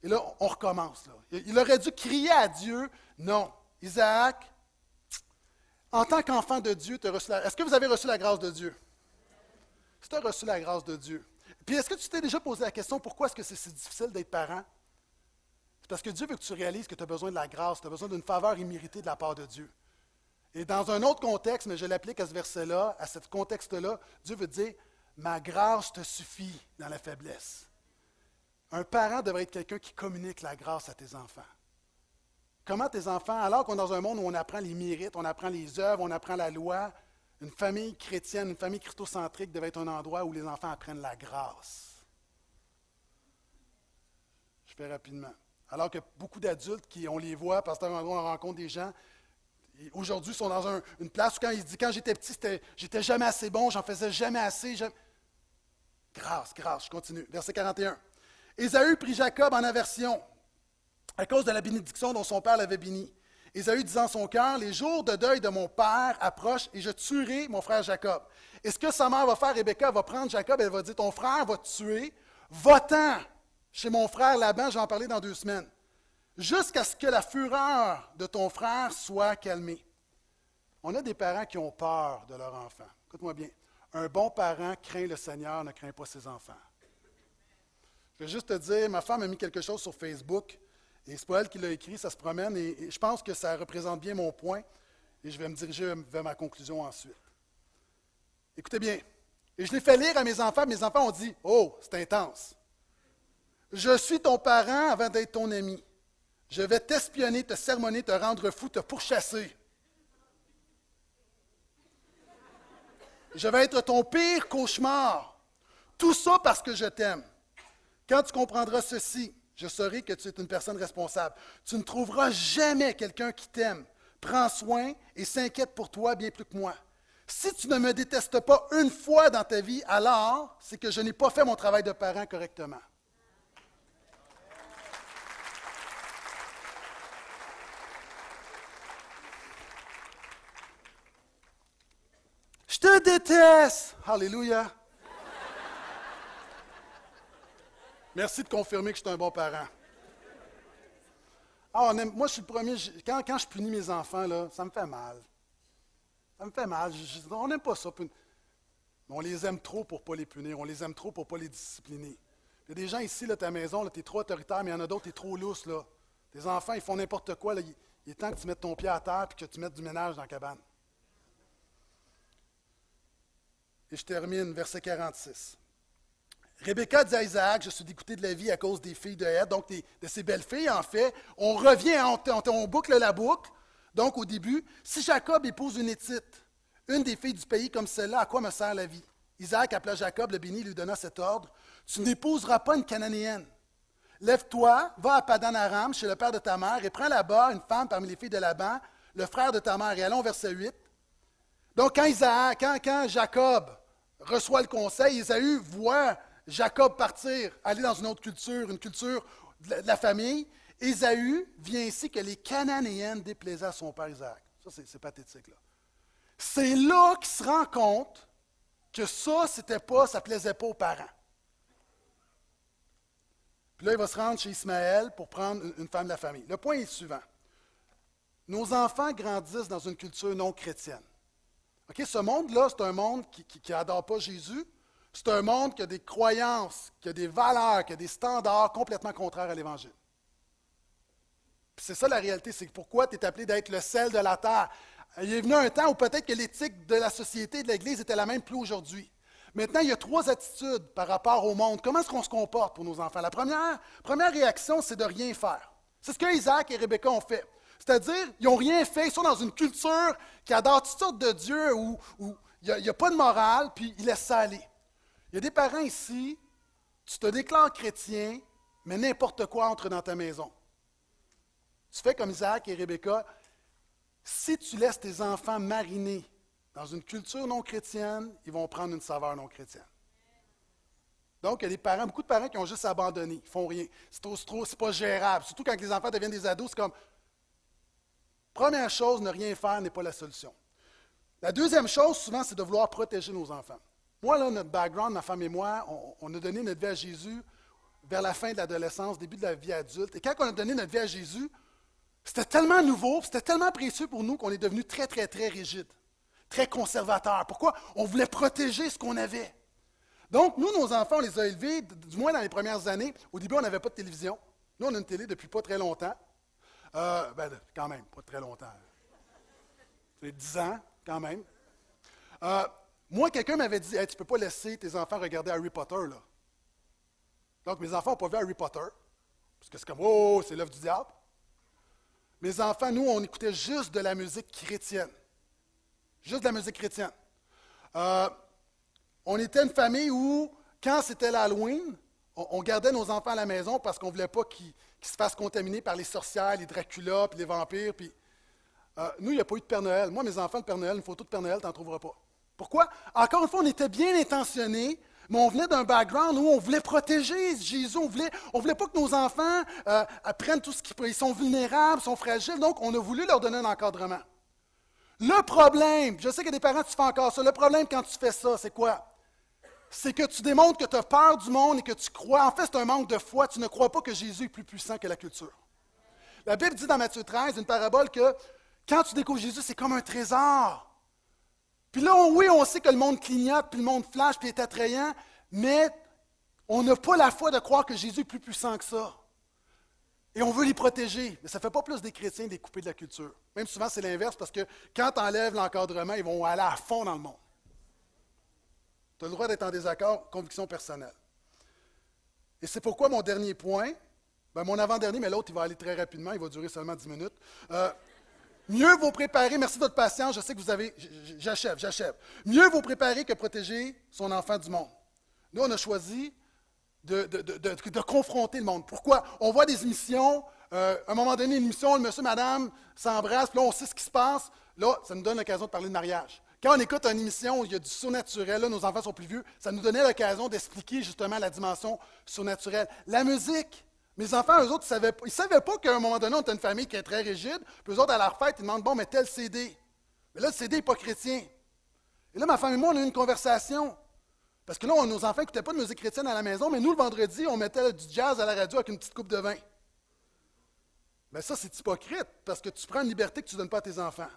Et là, on recommence. Il aurait dû crier à Dieu non. Isaac, en tant qu'enfant de Dieu, tu as la... Est-ce que vous avez reçu la grâce de Dieu? Si tu as reçu la grâce de Dieu. Puis est-ce que tu t'es déjà posé la question pourquoi est-ce que c'est si difficile d'être parent? C'est parce que Dieu veut que tu réalises que tu as besoin de la grâce, tu as besoin d'une faveur imméritée de la part de Dieu. Et dans un autre contexte, mais je l'applique à ce verset-là, à ce contexte-là, Dieu veut dire Ma grâce te suffit dans la faiblesse. Un parent devrait être quelqu'un qui communique la grâce à tes enfants. Comment tes enfants, alors qu'on est dans un monde où on apprend les mérites, on apprend les œuvres, on apprend la loi, une famille chrétienne, une famille christocentrique devait être un endroit où les enfants apprennent la grâce. Je fais rapidement. Alors que beaucoup d'adultes, qui, on les voit, parce qu'on rencontre des gens, aujourd'hui sont dans une place où quand ils disent quand j'étais petit, j'étais jamais assez bon, j'en faisais jamais assez. Grâce, grâce, je continue. Verset 41. Ésaü prit Jacob en aversion à cause de la bénédiction dont son père l'avait béni. Ésaü disant en son cœur, les jours de deuil de mon père approchent et je tuerai mon frère Jacob. Et ce que sa mère va faire, Rebecca va prendre Jacob et elle va dire, ton frère va te tuer, va-t'en chez mon frère Laban, je vais en parler dans deux semaines, jusqu'à ce que la fureur de ton frère soit calmée. On a des parents qui ont peur de leur enfant. Écoute-moi bien. Un bon parent craint le Seigneur, ne craint pas ses enfants. Je vais juste te dire, ma femme a mis quelque chose sur Facebook. Et c'est pas elle qui l'a écrit, ça se promène, et, je pense que ça représente bien mon point, et je vais me diriger vers ma conclusion ensuite. Écoutez bien. Et je l'ai fait lire à mes enfants. Mes enfants ont dit Oh, c'est intense. Je suis ton parent avant d'être ton ami. Je vais t'espionner, te sermonner, te rendre fou, te pourchasser. Je vais être ton pire cauchemar. Tout ça parce que je t'aime. Quand tu comprendras ceci, je saurai que tu es une personne responsable. Tu ne trouveras jamais quelqu'un qui t'aime, prend soin et s'inquiète pour toi bien plus que moi. Si tu ne me détestes pas une fois dans ta vie, alors c'est que je n'ai pas fait mon travail de parent correctement. Je te déteste. Alléluia. Merci de confirmer que je suis un bon parent. Ah, moi, je suis le premier. quand, je punis mes enfants, là, ça me fait mal. Ça me fait mal. on n'aime pas ça. on les aime trop pour ne pas les punir. On les aime trop pour ne pas les discipliner. Il y a des gens ici, là, ta maison, tu es trop autoritaire, mais il y en a d'autres, tu es trop lousse. Là. Tes enfants, ils font n'importe quoi. Là. Il, est temps que tu mettes ton pied à terre et que tu mettes du ménage dans la cabane. Et je termine, verset 46. Rebecca dit à Isaac, je suis dégoûté de la vie à cause des filles de Heth, donc de ces belles filles, en fait. On revient, on, boucle la boucle. Donc, au début, si Jacob épouse une Hétite, une des filles du pays comme celle-là, à quoi me sert la vie? Isaac appela Jacob, le béni, lui donna cet ordre. Tu n'épouseras pas une Cananéenne. Lève-toi, va à Padan Aram, chez le père de ta mère, et prends là-bas une femme parmi les filles de Laban, le frère de ta mère. Et allons verset 8. Donc, quand, Isaac, quand, quand Jacob reçoit le conseil, Isaü voit Jacob partir, aller dans une autre culture, une culture de la famille. Ésaü vient ici que les Cananéennes déplaisaient à son père Isaac. Ça, c'est pathétique. Là. C'est là qu'il se rend compte que ça, c'était pas, ça plaisait pas aux parents. Puis là, il va se rendre chez Ismaël pour prendre une femme de la famille. Le point est suivant. Nos enfants grandissent dans une culture non chrétienne. ce monde-là, c'est un monde qui n'adore pas Jésus, c'est un monde qui a des croyances, qui a des valeurs, qui a des standards complètement contraires à l'Évangile. C'est ça la réalité, c'est pourquoi tu es appelé d'être le sel de la terre? Il est venu un temps où peut-être que l'éthique de la société, de l'Église était la même plus aujourd'hui. Maintenant, il y a trois attitudes par rapport au monde. Comment est-ce qu'on se comporte pour nos enfants? La première, première réaction, c'est de rien faire. C'est ce que Isaac et Rebecca ont fait. C'est-à-dire, ils n'ont rien fait, ils sont dans une culture qui adore toutes sortes de dieux où, il n'y a, a, pas de morale, puis ils laissent ça aller. Il y a des parents ici, tu te déclares chrétien, mais n'importe quoi entre dans ta maison. Tu fais comme Isaac et Rebecca. Si tu laisses tes enfants mariner dans une culture non chrétienne, ils vont prendre une saveur non chrétienne. Donc, il y a des parents, beaucoup de parents qui ont juste abandonné, ils font rien. C'est trop, trop, c'est pas gérable. Surtout quand les enfants deviennent des ados, c'est comme première chose, ne rien faire n'est pas la solution. La deuxième chose, souvent, c'est de vouloir protéger nos enfants. Moi, là, notre background, ma femme et moi, on, a donné notre vie à Jésus vers la fin de l'adolescence, début de la vie adulte. Et quand on a donné notre vie à Jésus, c'était tellement nouveau, c'était tellement précieux pour nous qu'on est devenu très, très, très rigide, très conservateur. Pourquoi? On voulait protéger ce qu'on avait. Donc, nous, nos enfants, on les a élevés, du moins dans les premières années. Au début, on n'avait pas de télévision. Nous, on a une télé depuis pas très longtemps. Euh, ben, quand même, pas très longtemps. Fait 10 ans, quand même. Euh, moi, quelqu'un m'avait dit Tu ne peux pas laisser tes enfants regarder Harry Potter. Là. Donc, mes enfants n'ont pas vu Harry Potter. Parce que c'est comme Oh, c'est l'œuvre du diable. Mes enfants, nous, on écoutait juste de la musique chrétienne. Juste de la musique chrétienne. Euh, on était une famille où, quand c'était l'Halloween, on, gardait nos enfants à la maison parce qu'on ne voulait pas qu'ils se fassent contaminer par les sorcières, les Dracula, puis les vampires. Euh, nous, il n'y a pas eu de Père Noël. Moi, mes enfants, le Père Noël, une photo de Père Noël, tu n'en trouveras pas. Pourquoi? Encore une fois, on était bien intentionnés, mais on venait d'un background où on voulait protéger Jésus. On voulait, on voulait pas que nos enfants euh, apprennent tout ce qu'ils Ils sont vulnérables, sont fragiles, donc on a voulu leur donner un encadrement. Le problème, je sais que des parents, tu fais encore ça. Le problème quand tu fais ça, c'est quoi? C'est que tu démontres que tu as peur du monde et que tu crois. En fait, c'est un manque de foi. Tu ne crois pas que Jésus est plus puissant que la culture. La Bible dit dans Matthieu 13, une parabole, que quand tu découvres Jésus, c'est comme un trésor. Puis là, oui, on sait que le monde clignote, puis le monde flash, puis est attrayant, mais on n'a pas la foi de croire que Jésus est plus puissant que ça. Et on veut les protéger. Mais ça ne fait pas plus des chrétiens des coupés de la culture. Même souvent, c'est l'inverse, parce que quand tu enlèves l'encadrement, ils vont aller à fond dans le monde. Tu as le droit d'être en désaccord, conviction personnelle. Et c'est pourquoi mon dernier point, ben mon avant-dernier, mais l'autre, il va aller très rapidement, il va durer seulement 10 minutes. Euh, mieux vous préparer, merci de votre patience, je sais que vous avez, j'achève, j'achève. Mieux vous préparer que protéger son enfant du monde. Nous, on a choisi de, confronter le monde. Pourquoi? On voit des émissions, euh, à un moment donné, une émission, le monsieur, madame s'embrassent, puis là, on sait ce qui se passe. Là, ça nous donne l'occasion de parler de mariage. Quand on écoute une émission où il y a du surnaturel, là, nos enfants sont plus vieux, ça nous donnait l'occasion d'expliquer justement la dimension surnaturelle. La musique, mes enfants, eux autres, ils ne savaient, pas qu'à un moment donné, on était une famille qui est très rigide, puis eux autres, à leur fête, ils demandent, bon, mais tel CD. Mais là, le CD n'est pas chrétien. Et là, ma femme et moi, on a eu une conversation. Parce que là, nos enfants n'écoutaient pas de musique chrétienne à la maison, mais nous, le vendredi, on mettait du jazz à la radio avec une petite coupe de vin. Mais ça, c'est hypocrite, parce que tu prends une liberté que tu ne donnes pas à tes enfants.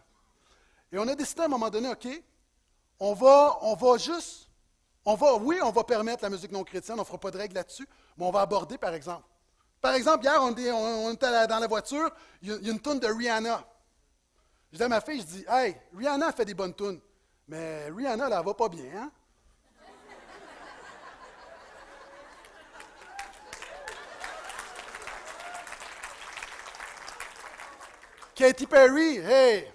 Et on a décidé à un moment donné, OK, on va, on va juste, on va, oui, on va permettre la musique non chrétienne, on ne fera pas de règles là-dessus, mais on va aborder, par exemple. Par exemple, hier, on, était dans la voiture, il y, a, une toune de Rihanna. Je dis à ma fille, je dis, Hey, Rihanna fait des bonnes tunes, mais Rihanna, elle, elle va pas bien, hein? Katy Perry, hey!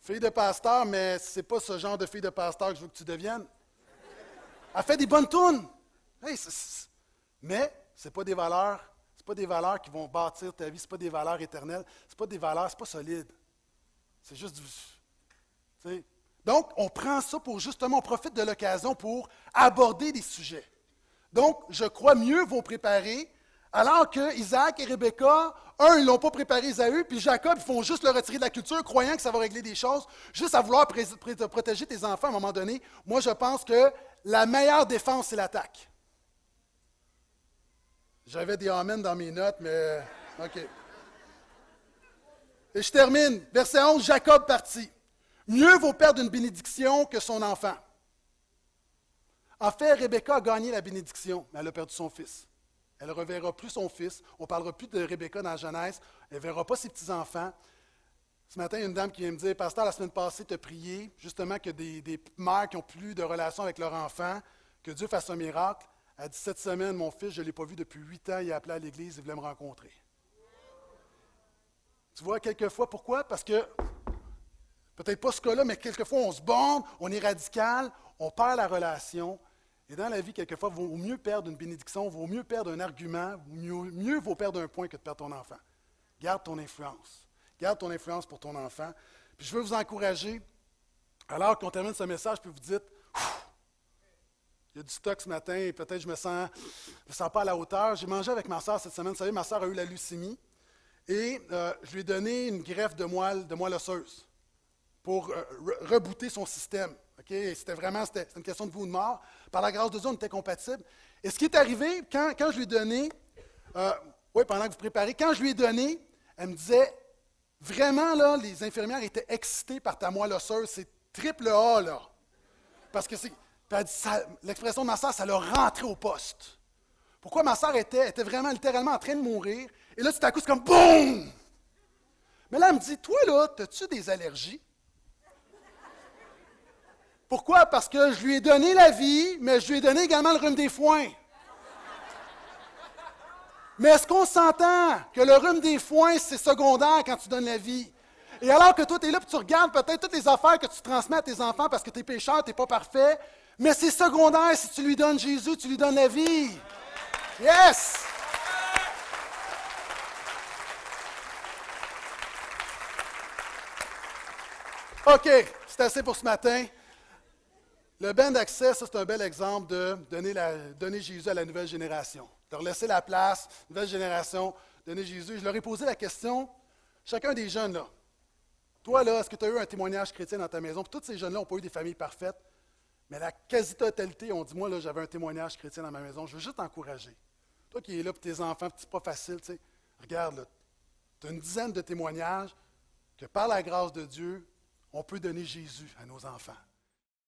Fille de pasteur, mais c'est pas ce genre de fille de pasteur que je veux que tu deviennes. Elle fait des bonnes tunes. Hey, mais ce pas des valeurs, c'est pas des valeurs qui vont bâtir ta vie, ce pas des valeurs éternelles, c'est pas des valeurs, c'est pas solide. C'est juste du. Donc, on prend ça pour justement, on profite de l'occasion pour aborder des sujets. Donc, je crois mieux vous préparer alors que Isaac et Rebecca, un, ils ne l'ont pas préparé Isaü, puis Jacob, ils font juste le retirer de la culture, croyant que ça va régler des choses, juste à vouloir protéger tes enfants à un moment donné. Moi, je pense que la meilleure défense, c'est l'attaque. J'avais des amens dans mes notes, mais OK. Et je termine. Verset 11, Jacob partit. Mieux vaut perdre une bénédiction que son enfant. En fait, Rebecca a gagné la bénédiction, mais elle a perdu son fils. Elle ne reverra plus son fils. On ne parlera plus de Rebecca dans la Genèse. Elle ne verra pas ses petits-enfants. Ce matin, il y a une dame qui vient me dire Pasteur, la semaine passée, tu as prié justement que des, des mères qui n'ont plus de relation avec leur enfant, que Dieu fasse un miracle. Elle dit Cette semaine, mon fils, je ne l'ai pas vu depuis huit ans. Il a appelé à l'église, il voulait me rencontrer. Tu vois, quelquefois, pourquoi? Parce que, peut-être pas ce cas-là, mais quelquefois, on se bande, on est radical, on perd la relation. Et dans la vie, quelquefois, il vaut mieux perdre une bénédiction, vaut mieux perdre un argument, mieux, mieux vaut perdre un point que de perdre ton enfant. Garde ton influence. Garde ton influence pour ton enfant. Puis je veux vous encourager, alors qu'on termine ce message, puis vous dites, il y a du stock ce matin, et peut-être je me sens, me sens pas à la hauteur. J'ai mangé avec ma soeur cette semaine. Vous savez, ma soeur a eu la leucémie. Et euh, je lui ai donné une greffe de moelle, de moelle osseuse pour euh, rebooter son système. C'était vraiment une question de vie ou de mort. Par la grâce de Dieu, on était compatibles. Et ce qui est arrivé, quand, je lui ai donné, euh, oui, pendant que vous préparez, quand je lui ai donné, elle me disait, vraiment, là, les infirmières étaient excitées par ta moelle osseuse. C'est triple A, là. Parce que c'est. L'expression de ma soeur, ça l'a rentré au poste. Pourquoi ma soeur était, vraiment littéralement en train de mourir? Et là, tout à comme BOUM! Mais là, elle me dit Toi, là, as-tu des allergies? Pourquoi? Parce que je lui ai donné la vie, mais je lui ai donné également le rhume des foins. Mais est-ce qu'on s'entend que le rhume des foins, c'est secondaire quand tu donnes la vie? Et alors que toi, tu es là et tu regardes peut-être toutes les affaires que tu transmets à tes enfants parce que tu es pécheur, tu n'es pas parfait, mais c'est secondaire si tu lui donnes Jésus, tu lui donnes la vie. Yes! OK, c'est assez pour ce matin. Le bain d'accès, c'est un bel exemple de donner, Jésus à la nouvelle génération. Leur laisser la place, nouvelle génération, donner Jésus. Je leur ai posé la question, chacun des jeunes là, toi là, est-ce que tu as eu un témoignage chrétien dans ta maison? Puis, tous ces jeunes-là n'ont pas eu des familles parfaites, mais la quasi-totalité ont dit, moi là, j'avais un témoignage chrétien dans ma maison. Je veux juste t'encourager. Toi qui es là pour tes enfants, c'est pas facile, tu sais. Regarde, tu as une dizaine de témoignages que par la grâce de Dieu, on peut donner Jésus à nos enfants.